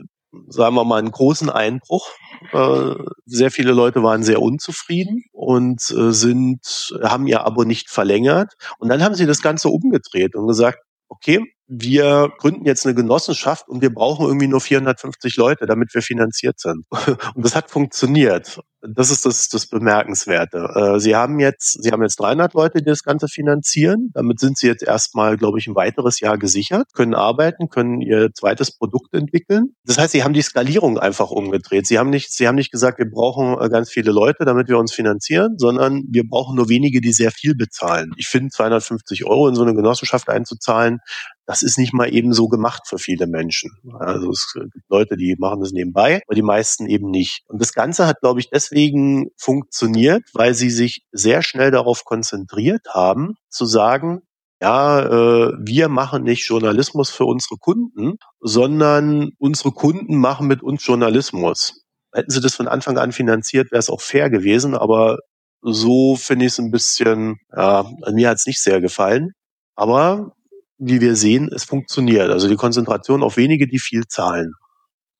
sagen wir mal, einen großen Einbruch. Äh, sehr viele Leute waren sehr unzufrieden und äh, sind, haben ihr Abo nicht verlängert. Und dann haben sie das Ganze umgedreht und gesagt, okay, wir gründen jetzt eine Genossenschaft und wir brauchen irgendwie nur 450 Leute, damit wir finanziert sind. Und das hat funktioniert. Das ist das, das Bemerkenswerte. Äh, sie haben jetzt, Sie haben jetzt 300 Leute, die das Ganze finanzieren. Damit sind Sie jetzt erstmal, glaube ich, ein weiteres Jahr gesichert, können arbeiten, können Ihr zweites Produkt entwickeln. Das heißt, Sie haben die Skalierung einfach umgedreht. Sie haben nicht, Sie haben nicht gesagt, wir brauchen äh, ganz viele Leute, damit wir uns finanzieren, sondern wir brauchen nur wenige, die sehr viel bezahlen. Ich finde, 250 Euro in so eine Genossenschaft einzuzahlen, das ist nicht mal eben so gemacht für viele Menschen. Also es gibt Leute, die machen das nebenbei, aber die meisten eben nicht. Und das Ganze hat, glaube ich, deswegen funktioniert, weil sie sich sehr schnell darauf konzentriert haben, zu sagen, ja, äh, wir machen nicht Journalismus für unsere Kunden, sondern unsere Kunden machen mit uns Journalismus. Hätten sie das von Anfang an finanziert, wäre es auch fair gewesen, aber so finde ich es ein bisschen, ja, mir hat es nicht sehr gefallen. Aber wie wir sehen, es funktioniert. Also die Konzentration auf wenige, die viel zahlen.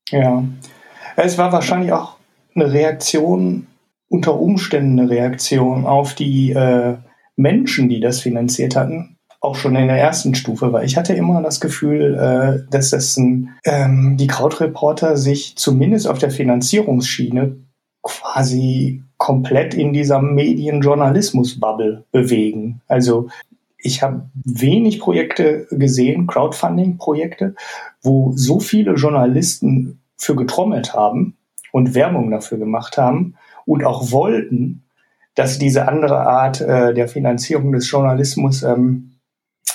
Ja, es war wahrscheinlich auch eine Reaktion, unter Umständen eine Reaktion auf die äh, Menschen, die das finanziert hatten, auch schon in der ersten Stufe, weil ich hatte immer das Gefühl, äh, dass das ein, ähm, die Krautreporter sich zumindest auf der Finanzierungsschiene quasi komplett in dieser Medienjournalismus-Bubble bewegen. Also ich habe wenig Projekte gesehen, Crowdfunding-Projekte, wo so viele Journalisten für getrommelt haben und Werbung dafür gemacht haben und auch wollten, dass diese andere Art äh, der Finanzierung des Journalismus ähm,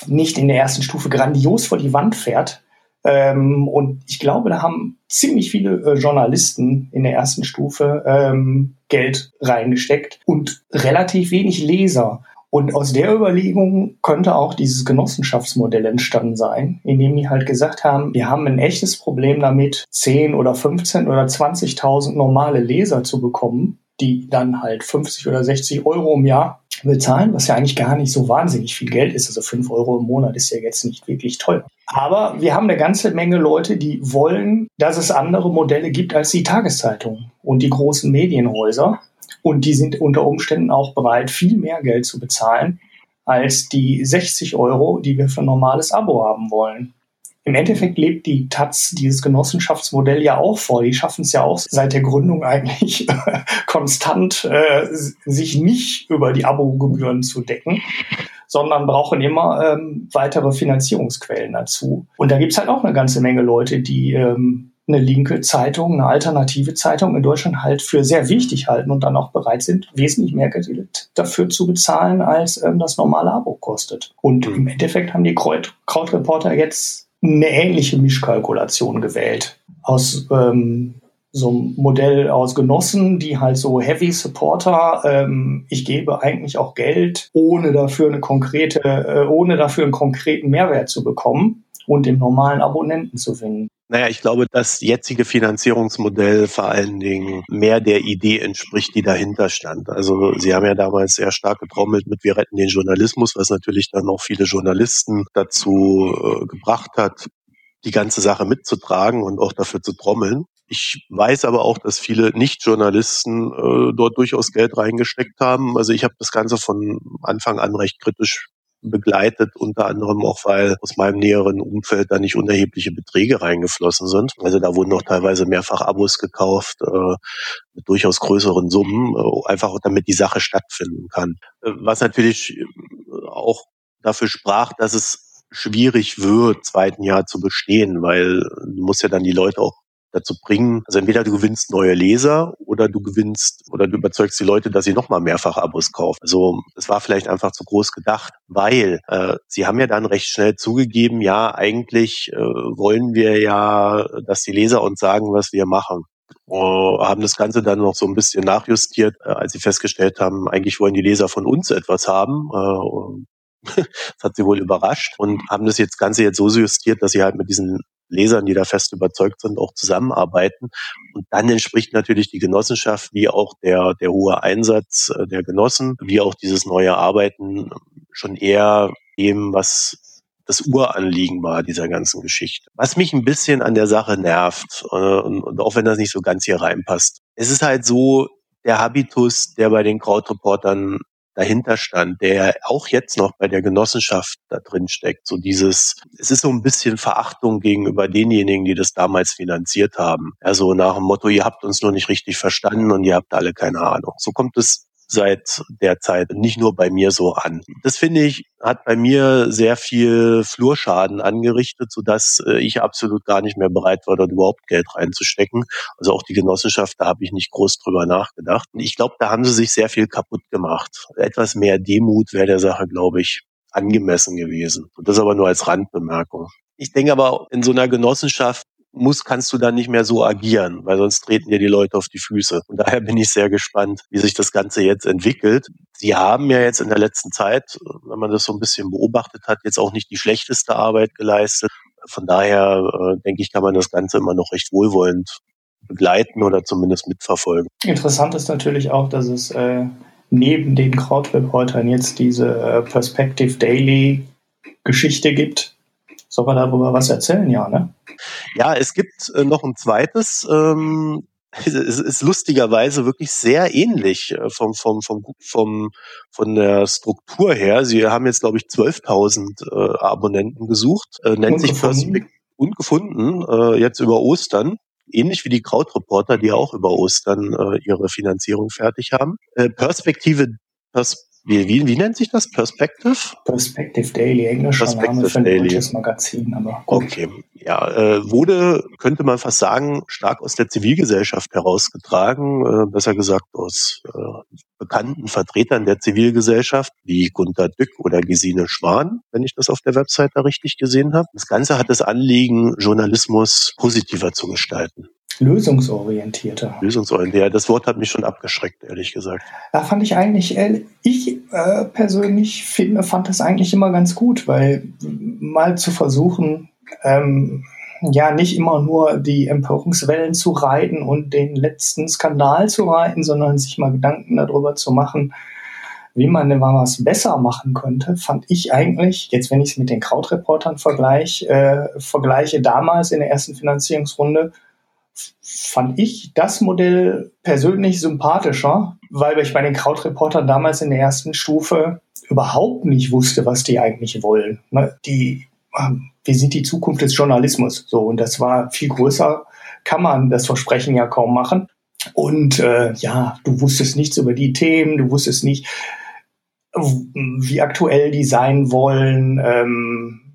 nicht in der ersten Stufe grandios vor die Wand fährt. Ähm, und ich glaube, da haben ziemlich viele äh, Journalisten in der ersten Stufe ähm, Geld reingesteckt und relativ wenig Leser. Und aus der Überlegung könnte auch dieses Genossenschaftsmodell entstanden sein, indem die halt gesagt haben, wir haben ein echtes Problem damit, 10 oder 15 oder 20.000 normale Leser zu bekommen, die dann halt 50 oder 60 Euro im Jahr bezahlen, was ja eigentlich gar nicht so wahnsinnig viel Geld ist. Also 5 Euro im Monat ist ja jetzt nicht wirklich teuer. Aber wir haben eine ganze Menge Leute, die wollen, dass es andere Modelle gibt als die Tageszeitungen und die großen Medienhäuser. Und die sind unter Umständen auch bereit, viel mehr Geld zu bezahlen als die 60 Euro, die wir für ein normales Abo haben wollen. Im Endeffekt lebt die Taz dieses Genossenschaftsmodell ja auch vor. Die schaffen es ja auch seit der Gründung eigentlich konstant, äh, sich nicht über die Abogebühren zu decken, sondern brauchen immer ähm, weitere Finanzierungsquellen dazu. Und da gibt's halt auch eine ganze Menge Leute, die ähm, eine linke Zeitung, eine alternative Zeitung in Deutschland halt für sehr wichtig halten und dann auch bereit sind, wesentlich mehr Geld dafür zu bezahlen, als ähm, das normale Abo kostet. Und mhm. im Endeffekt haben die Krautreporter jetzt eine ähnliche Mischkalkulation gewählt. Aus ähm, so einem Modell aus Genossen, die halt so Heavy Supporter, ähm, ich gebe eigentlich auch Geld, ohne dafür eine konkrete, äh, ohne dafür einen konkreten Mehrwert zu bekommen und dem normalen Abonnenten zu finden. Naja, ich glaube, das jetzige Finanzierungsmodell vor allen Dingen mehr der Idee entspricht, die dahinter stand. Also Sie haben ja damals sehr stark getrommelt mit Wir retten den Journalismus, was natürlich dann auch viele Journalisten dazu äh, gebracht hat, die ganze Sache mitzutragen und auch dafür zu trommeln. Ich weiß aber auch, dass viele Nicht-Journalisten äh, dort durchaus Geld reingesteckt haben. Also ich habe das Ganze von Anfang an recht kritisch begleitet, unter anderem auch, weil aus meinem näheren Umfeld da nicht unerhebliche Beträge reingeflossen sind. Also da wurden auch teilweise mehrfach Abos gekauft, äh, mit durchaus größeren Summen, äh, einfach damit die Sache stattfinden kann. Äh, was natürlich äh, auch dafür sprach, dass es schwierig wird, zweiten Jahr zu bestehen, weil du musst ja dann die Leute auch dazu bringen, also entweder du gewinnst neue Leser oder du gewinnst oder du überzeugst die Leute, dass sie nochmal mehrfach Abos kaufen. Also es war vielleicht einfach zu groß gedacht, weil äh, sie haben ja dann recht schnell zugegeben, ja, eigentlich äh, wollen wir ja, dass die Leser uns sagen, was wir machen. Uh, haben das Ganze dann noch so ein bisschen nachjustiert, äh, als sie festgestellt haben, eigentlich wollen die Leser von uns etwas haben. Äh, das hat sie wohl überrascht und haben das jetzt Ganze jetzt so justiert, dass sie halt mit diesen Lesern, die da fest überzeugt sind, auch zusammenarbeiten. Und dann entspricht natürlich die Genossenschaft wie auch der, der hohe Einsatz äh, der Genossen, wie auch dieses neue Arbeiten schon eher dem, was das Uranliegen war dieser ganzen Geschichte. Was mich ein bisschen an der Sache nervt, äh, und auch wenn das nicht so ganz hier reinpasst, es ist halt so, der Habitus, der bei den Krautreportern dahinter stand, der auch jetzt noch bei der Genossenschaft da drin steckt. So dieses, es ist so ein bisschen Verachtung gegenüber denjenigen, die das damals finanziert haben. Also nach dem Motto, ihr habt uns nur nicht richtig verstanden und ihr habt alle keine Ahnung. So kommt es seit der Zeit nicht nur bei mir so an. Das finde ich, hat bei mir sehr viel Flurschaden angerichtet, sodass äh, ich absolut gar nicht mehr bereit war, dort überhaupt Geld reinzustecken. Also auch die Genossenschaft, da habe ich nicht groß drüber nachgedacht. Ich glaube, da haben sie sich sehr viel kaputt gemacht. Etwas mehr Demut wäre der Sache, glaube ich, angemessen gewesen. Und das aber nur als Randbemerkung. Ich denke aber, in so einer Genossenschaft muss, kannst du dann nicht mehr so agieren, weil sonst treten dir die Leute auf die Füße. Und daher bin ich sehr gespannt, wie sich das Ganze jetzt entwickelt. Sie haben ja jetzt in der letzten Zeit, wenn man das so ein bisschen beobachtet hat, jetzt auch nicht die schlechteste Arbeit geleistet. Von daher äh, denke ich, kann man das Ganze immer noch recht wohlwollend begleiten oder zumindest mitverfolgen. Interessant ist natürlich auch, dass es äh, neben den Krautreportern jetzt diese äh, Perspective Daily Geschichte gibt, soll man darüber was erzählen, ja, ne? Ja, es gibt äh, noch ein zweites. Ähm, es ist lustigerweise wirklich sehr ähnlich äh, vom, vom, vom, vom, von der Struktur her. Sie haben jetzt, glaube ich, 12.000 äh, Abonnenten gesucht, äh, nennt sich Perspekt und gefunden, äh, jetzt über Ostern. Ähnlich wie die Krautreporter, die auch über Ostern äh, ihre Finanzierung fertig haben. Äh, Perspektive, Pers wie, wie, wie nennt sich das? Perspective? Perspective Daily, englischer Perspective Name für ein Daily. deutsches Magazin, aber gut. Okay, ja, äh, wurde, könnte man fast sagen, stark aus der Zivilgesellschaft herausgetragen, äh, besser gesagt aus äh, bekannten Vertretern der Zivilgesellschaft, wie Gunter Dück oder Gesine Schwan, wenn ich das auf der Webseite richtig gesehen habe. Das Ganze hat das Anliegen, Journalismus positiver zu gestalten. Lösungsorientierter. Lösungsorientierter. Das Wort hat mich schon abgeschreckt, ehrlich gesagt. Da fand ich eigentlich, ich äh, persönlich find, fand das eigentlich immer ganz gut, weil mal zu versuchen, ähm, ja, nicht immer nur die Empörungswellen zu reiten und den letzten Skandal zu reiten, sondern sich mal Gedanken darüber zu machen, wie man denn mal was besser machen könnte, fand ich eigentlich, jetzt wenn ich es mit den Krautreportern vergleich, äh, vergleiche, damals in der ersten Finanzierungsrunde, fand ich das Modell persönlich sympathischer, weil ich bei den Krautreportern damals in der ersten Stufe überhaupt nicht wusste, was die eigentlich wollen. Ne? Die, ähm, wir sind die Zukunft des Journalismus. So, und das war viel größer, kann man das Versprechen ja kaum machen. Und äh, ja, du wusstest nichts über die Themen, du wusstest nicht, wie aktuell die sein wollen. Ähm,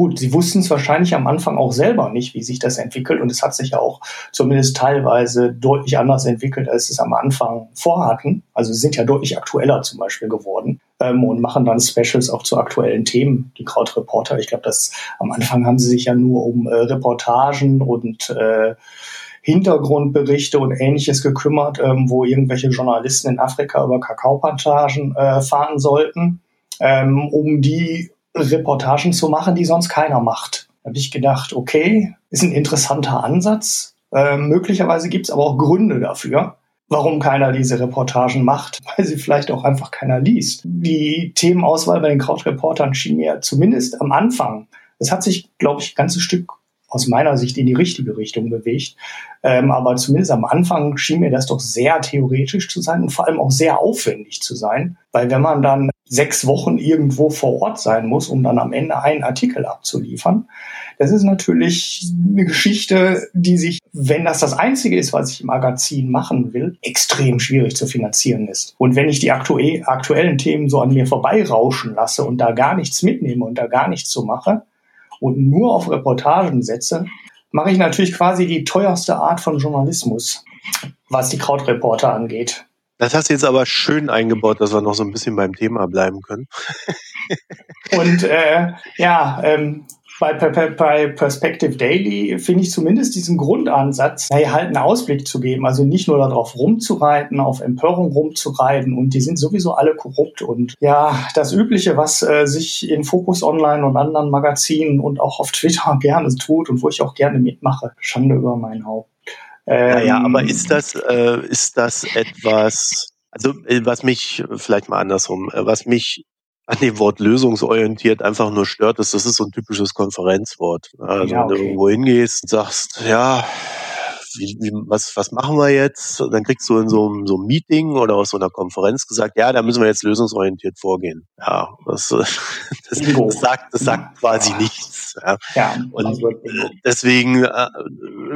Gut, sie wussten es wahrscheinlich am Anfang auch selber nicht, wie sich das entwickelt. Und es hat sich ja auch zumindest teilweise deutlich anders entwickelt, als sie es am Anfang vorhatten. Also sie sind ja deutlich aktueller zum Beispiel geworden ähm, und machen dann Specials auch zu aktuellen Themen, die Krautreporter. Ich glaube, dass am Anfang haben sie sich ja nur um äh, Reportagen und äh, Hintergrundberichte und ähnliches gekümmert, ähm, wo irgendwelche Journalisten in Afrika über Kakaoplantagen äh, fahren sollten, ähm, um die Reportagen zu machen, die sonst keiner macht. Da habe ich gedacht, okay, ist ein interessanter Ansatz. Äh, möglicherweise gibt es aber auch Gründe dafür, warum keiner diese Reportagen macht, weil sie vielleicht auch einfach keiner liest. Die Themenauswahl bei den Krautreportern schien mir zumindest am Anfang, es hat sich, glaube ich, ein ganzes Stück aus meiner Sicht in die richtige Richtung bewegt. Ähm, aber zumindest am Anfang schien mir das doch sehr theoretisch zu sein und vor allem auch sehr aufwendig zu sein. Weil wenn man dann sechs Wochen irgendwo vor Ort sein muss, um dann am Ende einen Artikel abzuliefern, das ist natürlich eine Geschichte, die sich, wenn das das Einzige ist, was ich im Magazin machen will, extrem schwierig zu finanzieren ist. Und wenn ich die aktuellen Themen so an mir vorbeirauschen lasse und da gar nichts mitnehme und da gar nichts zu mache, und nur auf Reportagen setze, mache ich natürlich quasi die teuerste Art von Journalismus, was die Krautreporter angeht. Das hast du jetzt aber schön eingebaut, dass wir noch so ein bisschen beim Thema bleiben können. und äh, ja, ähm, bei, bei, Perspective Daily finde ich zumindest diesen Grundansatz, hey, halt einen Ausblick zu geben, also nicht nur darauf rumzureiten, auf Empörung rumzureiten und die sind sowieso alle korrupt und ja, das Übliche, was äh, sich in Focus Online und anderen Magazinen und auch auf Twitter gerne tut und wo ich auch gerne mitmache, Schande über mein Haupt. Ähm, naja, aber ist das, äh, ist das etwas, also äh, was mich, vielleicht mal andersrum, äh, was mich an dem Wort lösungsorientiert einfach nur stört, ist, das ist so ein typisches Konferenzwort. Also ja, okay. wenn du irgendwo hingehst und sagst, ja, wie, wie, was, was machen wir jetzt? Und dann kriegst du in so einem, so einem Meeting oder aus so einer Konferenz gesagt, ja, da müssen wir jetzt lösungsorientiert vorgehen. Ja, das, das, das sagt, das sagt quasi nichts. Ja. ja und deswegen äh,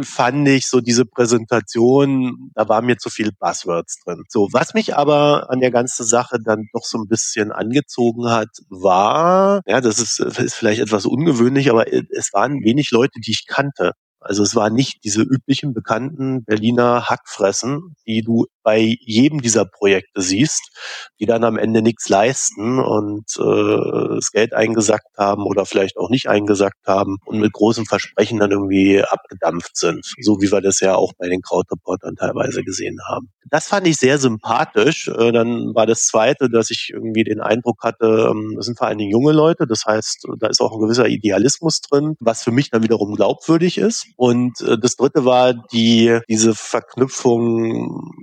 fand ich so diese Präsentation, da war mir zu viel Buzzwords drin. So, was mich aber an der ganzen Sache dann doch so ein bisschen angezogen hat, war, ja, das ist, ist vielleicht etwas ungewöhnlich, aber es waren wenig Leute, die ich kannte. Also es war nicht diese üblichen bekannten Berliner Hackfressen, die du bei jedem dieser Projekte siehst, die dann am Ende nichts leisten und äh, das Geld eingesackt haben oder vielleicht auch nicht eingesackt haben und mit großem Versprechen dann irgendwie abgedampft sind, so wie wir das ja auch bei den Krautreportern teilweise gesehen haben. Das fand ich sehr sympathisch. Äh, dann war das Zweite, dass ich irgendwie den Eindruck hatte, ähm, das sind vor allen Dingen junge Leute, das heißt, da ist auch ein gewisser Idealismus drin, was für mich dann wiederum glaubwürdig ist. Und äh, das Dritte war die diese Verknüpfung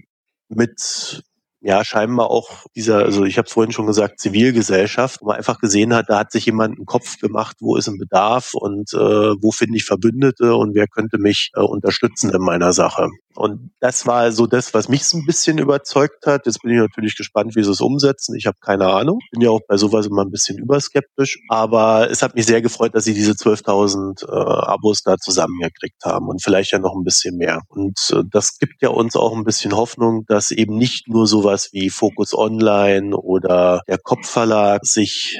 mit ja scheinbar auch dieser, also ich habe es vorhin schon gesagt, Zivilgesellschaft, wo man einfach gesehen hat, da hat sich jemand einen Kopf gemacht, wo ist ein Bedarf und äh, wo finde ich Verbündete und wer könnte mich äh, unterstützen in meiner Sache. Und das war so das, was mich ein bisschen überzeugt hat. Jetzt bin ich natürlich gespannt, wie sie es umsetzen. Ich habe keine Ahnung. Bin ja auch bei sowas immer ein bisschen überskeptisch. Aber es hat mich sehr gefreut, dass sie diese 12.000 äh, Abos da zusammengekriegt haben und vielleicht ja noch ein bisschen mehr. Und äh, das gibt ja uns auch ein bisschen Hoffnung, dass eben nicht nur sowas sowas wie Focus Online oder der Kopfverlag sich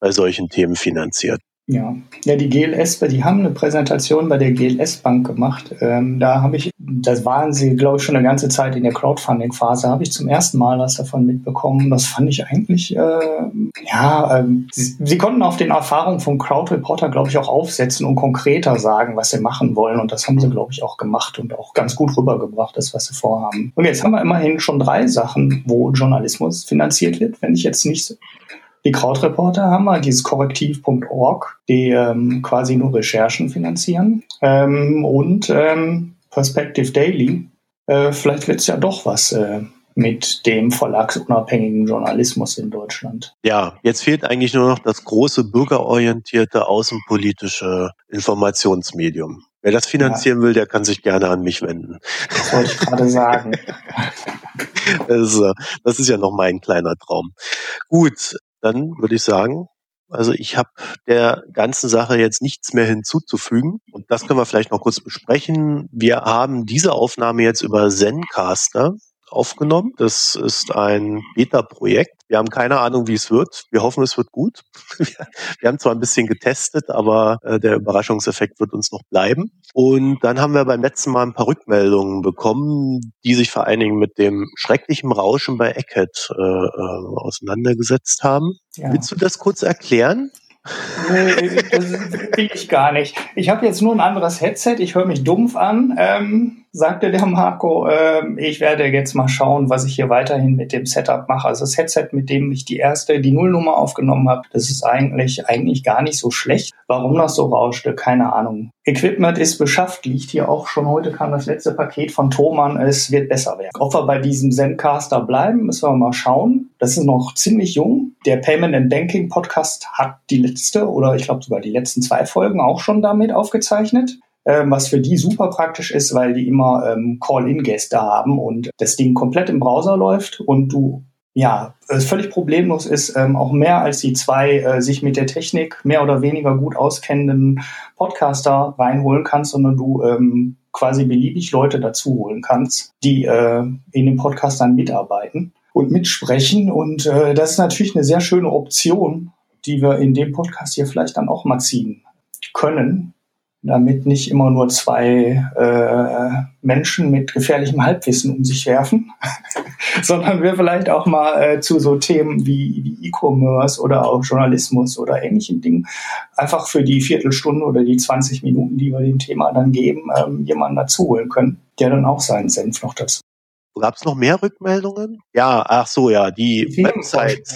bei solchen Themen finanziert. Ja, ja, die GLS, die haben eine Präsentation bei der GLS Bank gemacht. Ähm, da habe ich, das waren sie, glaube ich, schon eine ganze Zeit in der Crowdfunding-Phase, habe ich zum ersten Mal was davon mitbekommen. Das fand ich eigentlich, äh, ja, äh, sie, sie, konnten auf den Erfahrungen vom Crowd-Reporter, glaube ich, auch aufsetzen und konkreter sagen, was sie machen wollen. Und das haben sie, glaube ich, auch gemacht und auch ganz gut rübergebracht, das, was sie vorhaben. Und jetzt haben wir immerhin schon drei Sachen, wo Journalismus finanziert wird, wenn ich jetzt nicht die Krautreporter haben wir, dieses korrektiv.org, die ähm, quasi nur Recherchen finanzieren. Ähm, und ähm, Perspective Daily. Äh, vielleicht wird es ja doch was äh, mit dem verlagsunabhängigen Journalismus in Deutschland. Ja, jetzt fehlt eigentlich nur noch das große bürgerorientierte außenpolitische Informationsmedium. Wer das finanzieren ja. will, der kann sich gerne an mich wenden. Das wollte ich gerade sagen. das, ist, das ist ja noch mein kleiner Traum. Gut, dann würde ich sagen, also ich habe der ganzen Sache jetzt nichts mehr hinzuzufügen. Und das können wir vielleicht noch kurz besprechen. Wir haben diese Aufnahme jetzt über Zencaster aufgenommen. Das ist ein Beta-Projekt. Wir haben keine Ahnung, wie es wird. Wir hoffen, es wird gut. Wir haben zwar ein bisschen getestet, aber äh, der Überraschungseffekt wird uns noch bleiben. Und dann haben wir beim letzten Mal ein paar Rückmeldungen bekommen, die sich vor allen Dingen mit dem schrecklichen Rauschen bei Eckhead äh, äh, auseinandergesetzt haben. Ja. Willst du das kurz erklären? Nee, das will ich gar nicht. Ich habe jetzt nur ein anderes Headset, ich höre mich dumpf an. Ähm, sagte der Marco, äh, ich werde jetzt mal schauen, was ich hier weiterhin mit dem Setup mache. Also das Headset, mit dem ich die erste, die Nullnummer aufgenommen habe, das ist eigentlich, eigentlich gar nicht so schlecht. Warum das so rauschte, keine Ahnung. Equipment ist beschafft, liegt hier auch schon. Heute kam das letzte Paket von Thomann. Es wird besser werden. Ob wir bei diesem Zencaster bleiben, müssen wir mal schauen. Das ist noch ziemlich jung. Der Payment and Banking Podcast hat die letzte oder ich glaube sogar die letzten zwei Folgen auch schon damit aufgezeichnet ähm, was für die super praktisch ist, weil die immer ähm, Call-in-Gäste haben und das Ding komplett im Browser läuft und du ja, es völlig problemlos ist, ähm, auch mehr als die zwei äh, sich mit der Technik mehr oder weniger gut auskennenden Podcaster reinholen kannst, sondern du ähm, quasi beliebig Leute dazu holen kannst, die äh, in den Podcastern mitarbeiten und mitsprechen. Und äh, das ist natürlich eine sehr schöne Option, die wir in dem Podcast hier vielleicht dann auch mal ziehen können, damit nicht immer nur zwei äh, Menschen mit gefährlichem Halbwissen um sich werfen, sondern wir vielleicht auch mal äh, zu so Themen wie, wie E-Commerce oder auch Journalismus oder ähnlichen Dingen einfach für die Viertelstunde oder die 20 Minuten, die wir dem Thema dann geben, ähm, jemanden dazu holen können, der dann auch seinen Senf noch dazu. Gab es noch mehr Rückmeldungen? Ja, ach so, ja, die, die Website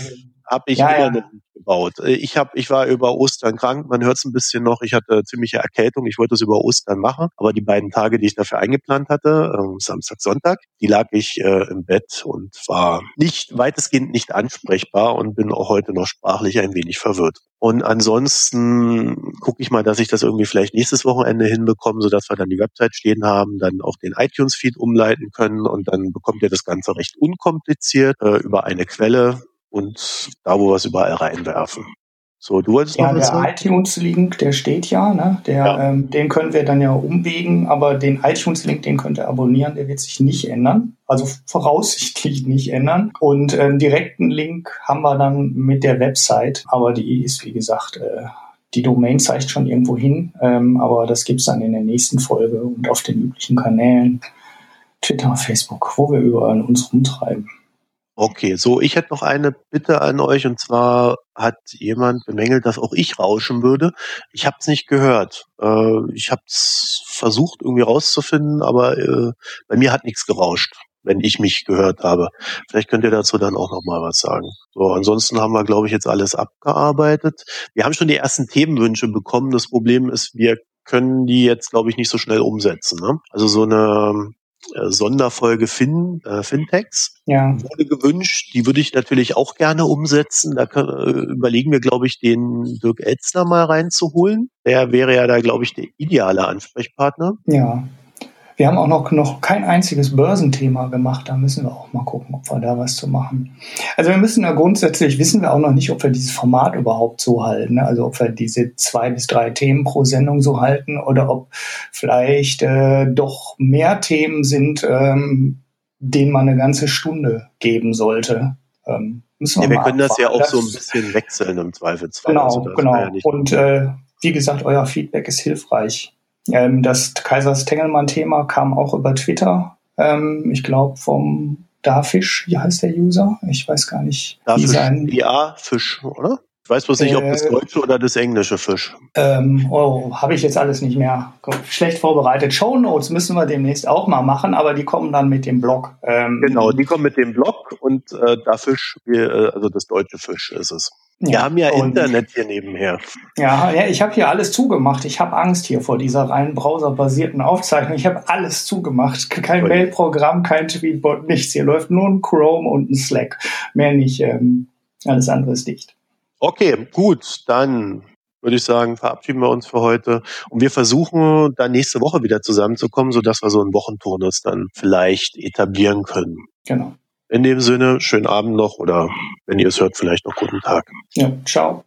habe ich ja, ja gebaut. Äh, ich habe, ich war über Ostern krank, man hört es ein bisschen noch. Ich hatte ziemliche Erkältung. Ich wollte es über Ostern machen, aber die beiden Tage, die ich dafür eingeplant hatte, äh, Samstag, Sonntag, die lag ich äh, im Bett und war nicht weitestgehend nicht ansprechbar und bin auch heute noch sprachlich ein wenig verwirrt. Und ansonsten gucke ich mal, dass ich das irgendwie vielleicht nächstes Wochenende hinbekomme, sodass wir dann die Website stehen haben, dann auch den iTunes-Feed umleiten können und dann bekommt ihr das Ganze recht unkompliziert äh, über eine Quelle und da, wo wir es überall reinwerfen. So, du wolltest ja, noch was der iTunes-Link, der steht ja, ne? Der, ja. Ähm, den können wir dann ja umbiegen, aber den iTunes-Link, den könnt ihr abonnieren, der wird sich nicht ändern. Also voraussichtlich nicht ändern. Und äh, direkten Link haben wir dann mit der Website, aber die ist, wie gesagt, äh, die Domain zeigt schon irgendwo hin, ähm, aber das gibt's dann in der nächsten Folge und auf den üblichen Kanälen, Twitter, Facebook, wo wir überall uns rumtreiben. Okay, so ich hätte noch eine Bitte an euch und zwar hat jemand bemängelt, dass auch ich rauschen würde. Ich habe es nicht gehört. Äh, ich habe es versucht irgendwie rauszufinden, aber äh, bei mir hat nichts gerauscht, wenn ich mich gehört habe. Vielleicht könnt ihr dazu dann auch noch mal was sagen. So, ansonsten haben wir, glaube ich, jetzt alles abgearbeitet. Wir haben schon die ersten Themenwünsche bekommen. Das Problem ist, wir können die jetzt, glaube ich, nicht so schnell umsetzen. Ne? Also so eine Sonderfolge fin, äh, Fintechs ja. wurde gewünscht. Die würde ich natürlich auch gerne umsetzen. Da können, äh, überlegen wir, glaube ich, den Dirk Elzner mal reinzuholen. Der wäre ja da, glaube ich, der ideale Ansprechpartner. Ja. Wir haben auch noch, noch kein einziges Börsenthema gemacht. Da müssen wir auch mal gucken, ob wir da was zu machen. Also wir müssen ja grundsätzlich, wissen wir auch noch nicht, ob wir dieses Format überhaupt so halten. Ne? Also ob wir diese zwei bis drei Themen pro Sendung so halten oder ob vielleicht äh, doch mehr Themen sind, ähm, den man eine ganze Stunde geben sollte. Ähm, müssen wir ja, wir können das ja auch das, so ein bisschen wechseln im Zweifelsfall. Genau, also genau. Ja Und äh, wie gesagt, euer Feedback ist hilfreich. Ähm, das Kaisers Tengelmann-Thema kam auch über Twitter. Ähm, ich glaube vom Darfisch, wie heißt der User? Ich weiß gar nicht. Darfisch, sein. Ja, Fisch, oder? Ich weiß bloß nicht, ob das äh, deutsche oder das englische Fisch. Ähm, oh, habe ich jetzt alles nicht mehr schlecht vorbereitet. Show Notes müssen wir demnächst auch mal machen, aber die kommen dann mit dem Blog. Ähm, genau, die kommen mit dem Blog und äh, da Fisch, äh, also das deutsche Fisch ist es. Wir ja, haben ja Internet hier nebenher. Ja, ja ich habe hier alles zugemacht. Ich habe Angst hier vor dieser rein browserbasierten Aufzeichnung. Ich habe alles zugemacht. Kein Mailprogramm, kein Tweetbot, nichts. Hier läuft nur ein Chrome und ein Slack. Mehr nicht. Ähm, alles andere ist dicht. Okay, gut, dann würde ich sagen, verabschieden wir uns für heute. Und wir versuchen dann nächste Woche wieder zusammenzukommen, sodass wir so einen Wochenturnus dann vielleicht etablieren können. Genau. In dem Sinne, schönen Abend noch oder wenn ihr es hört, vielleicht noch guten Tag. Ja, ciao.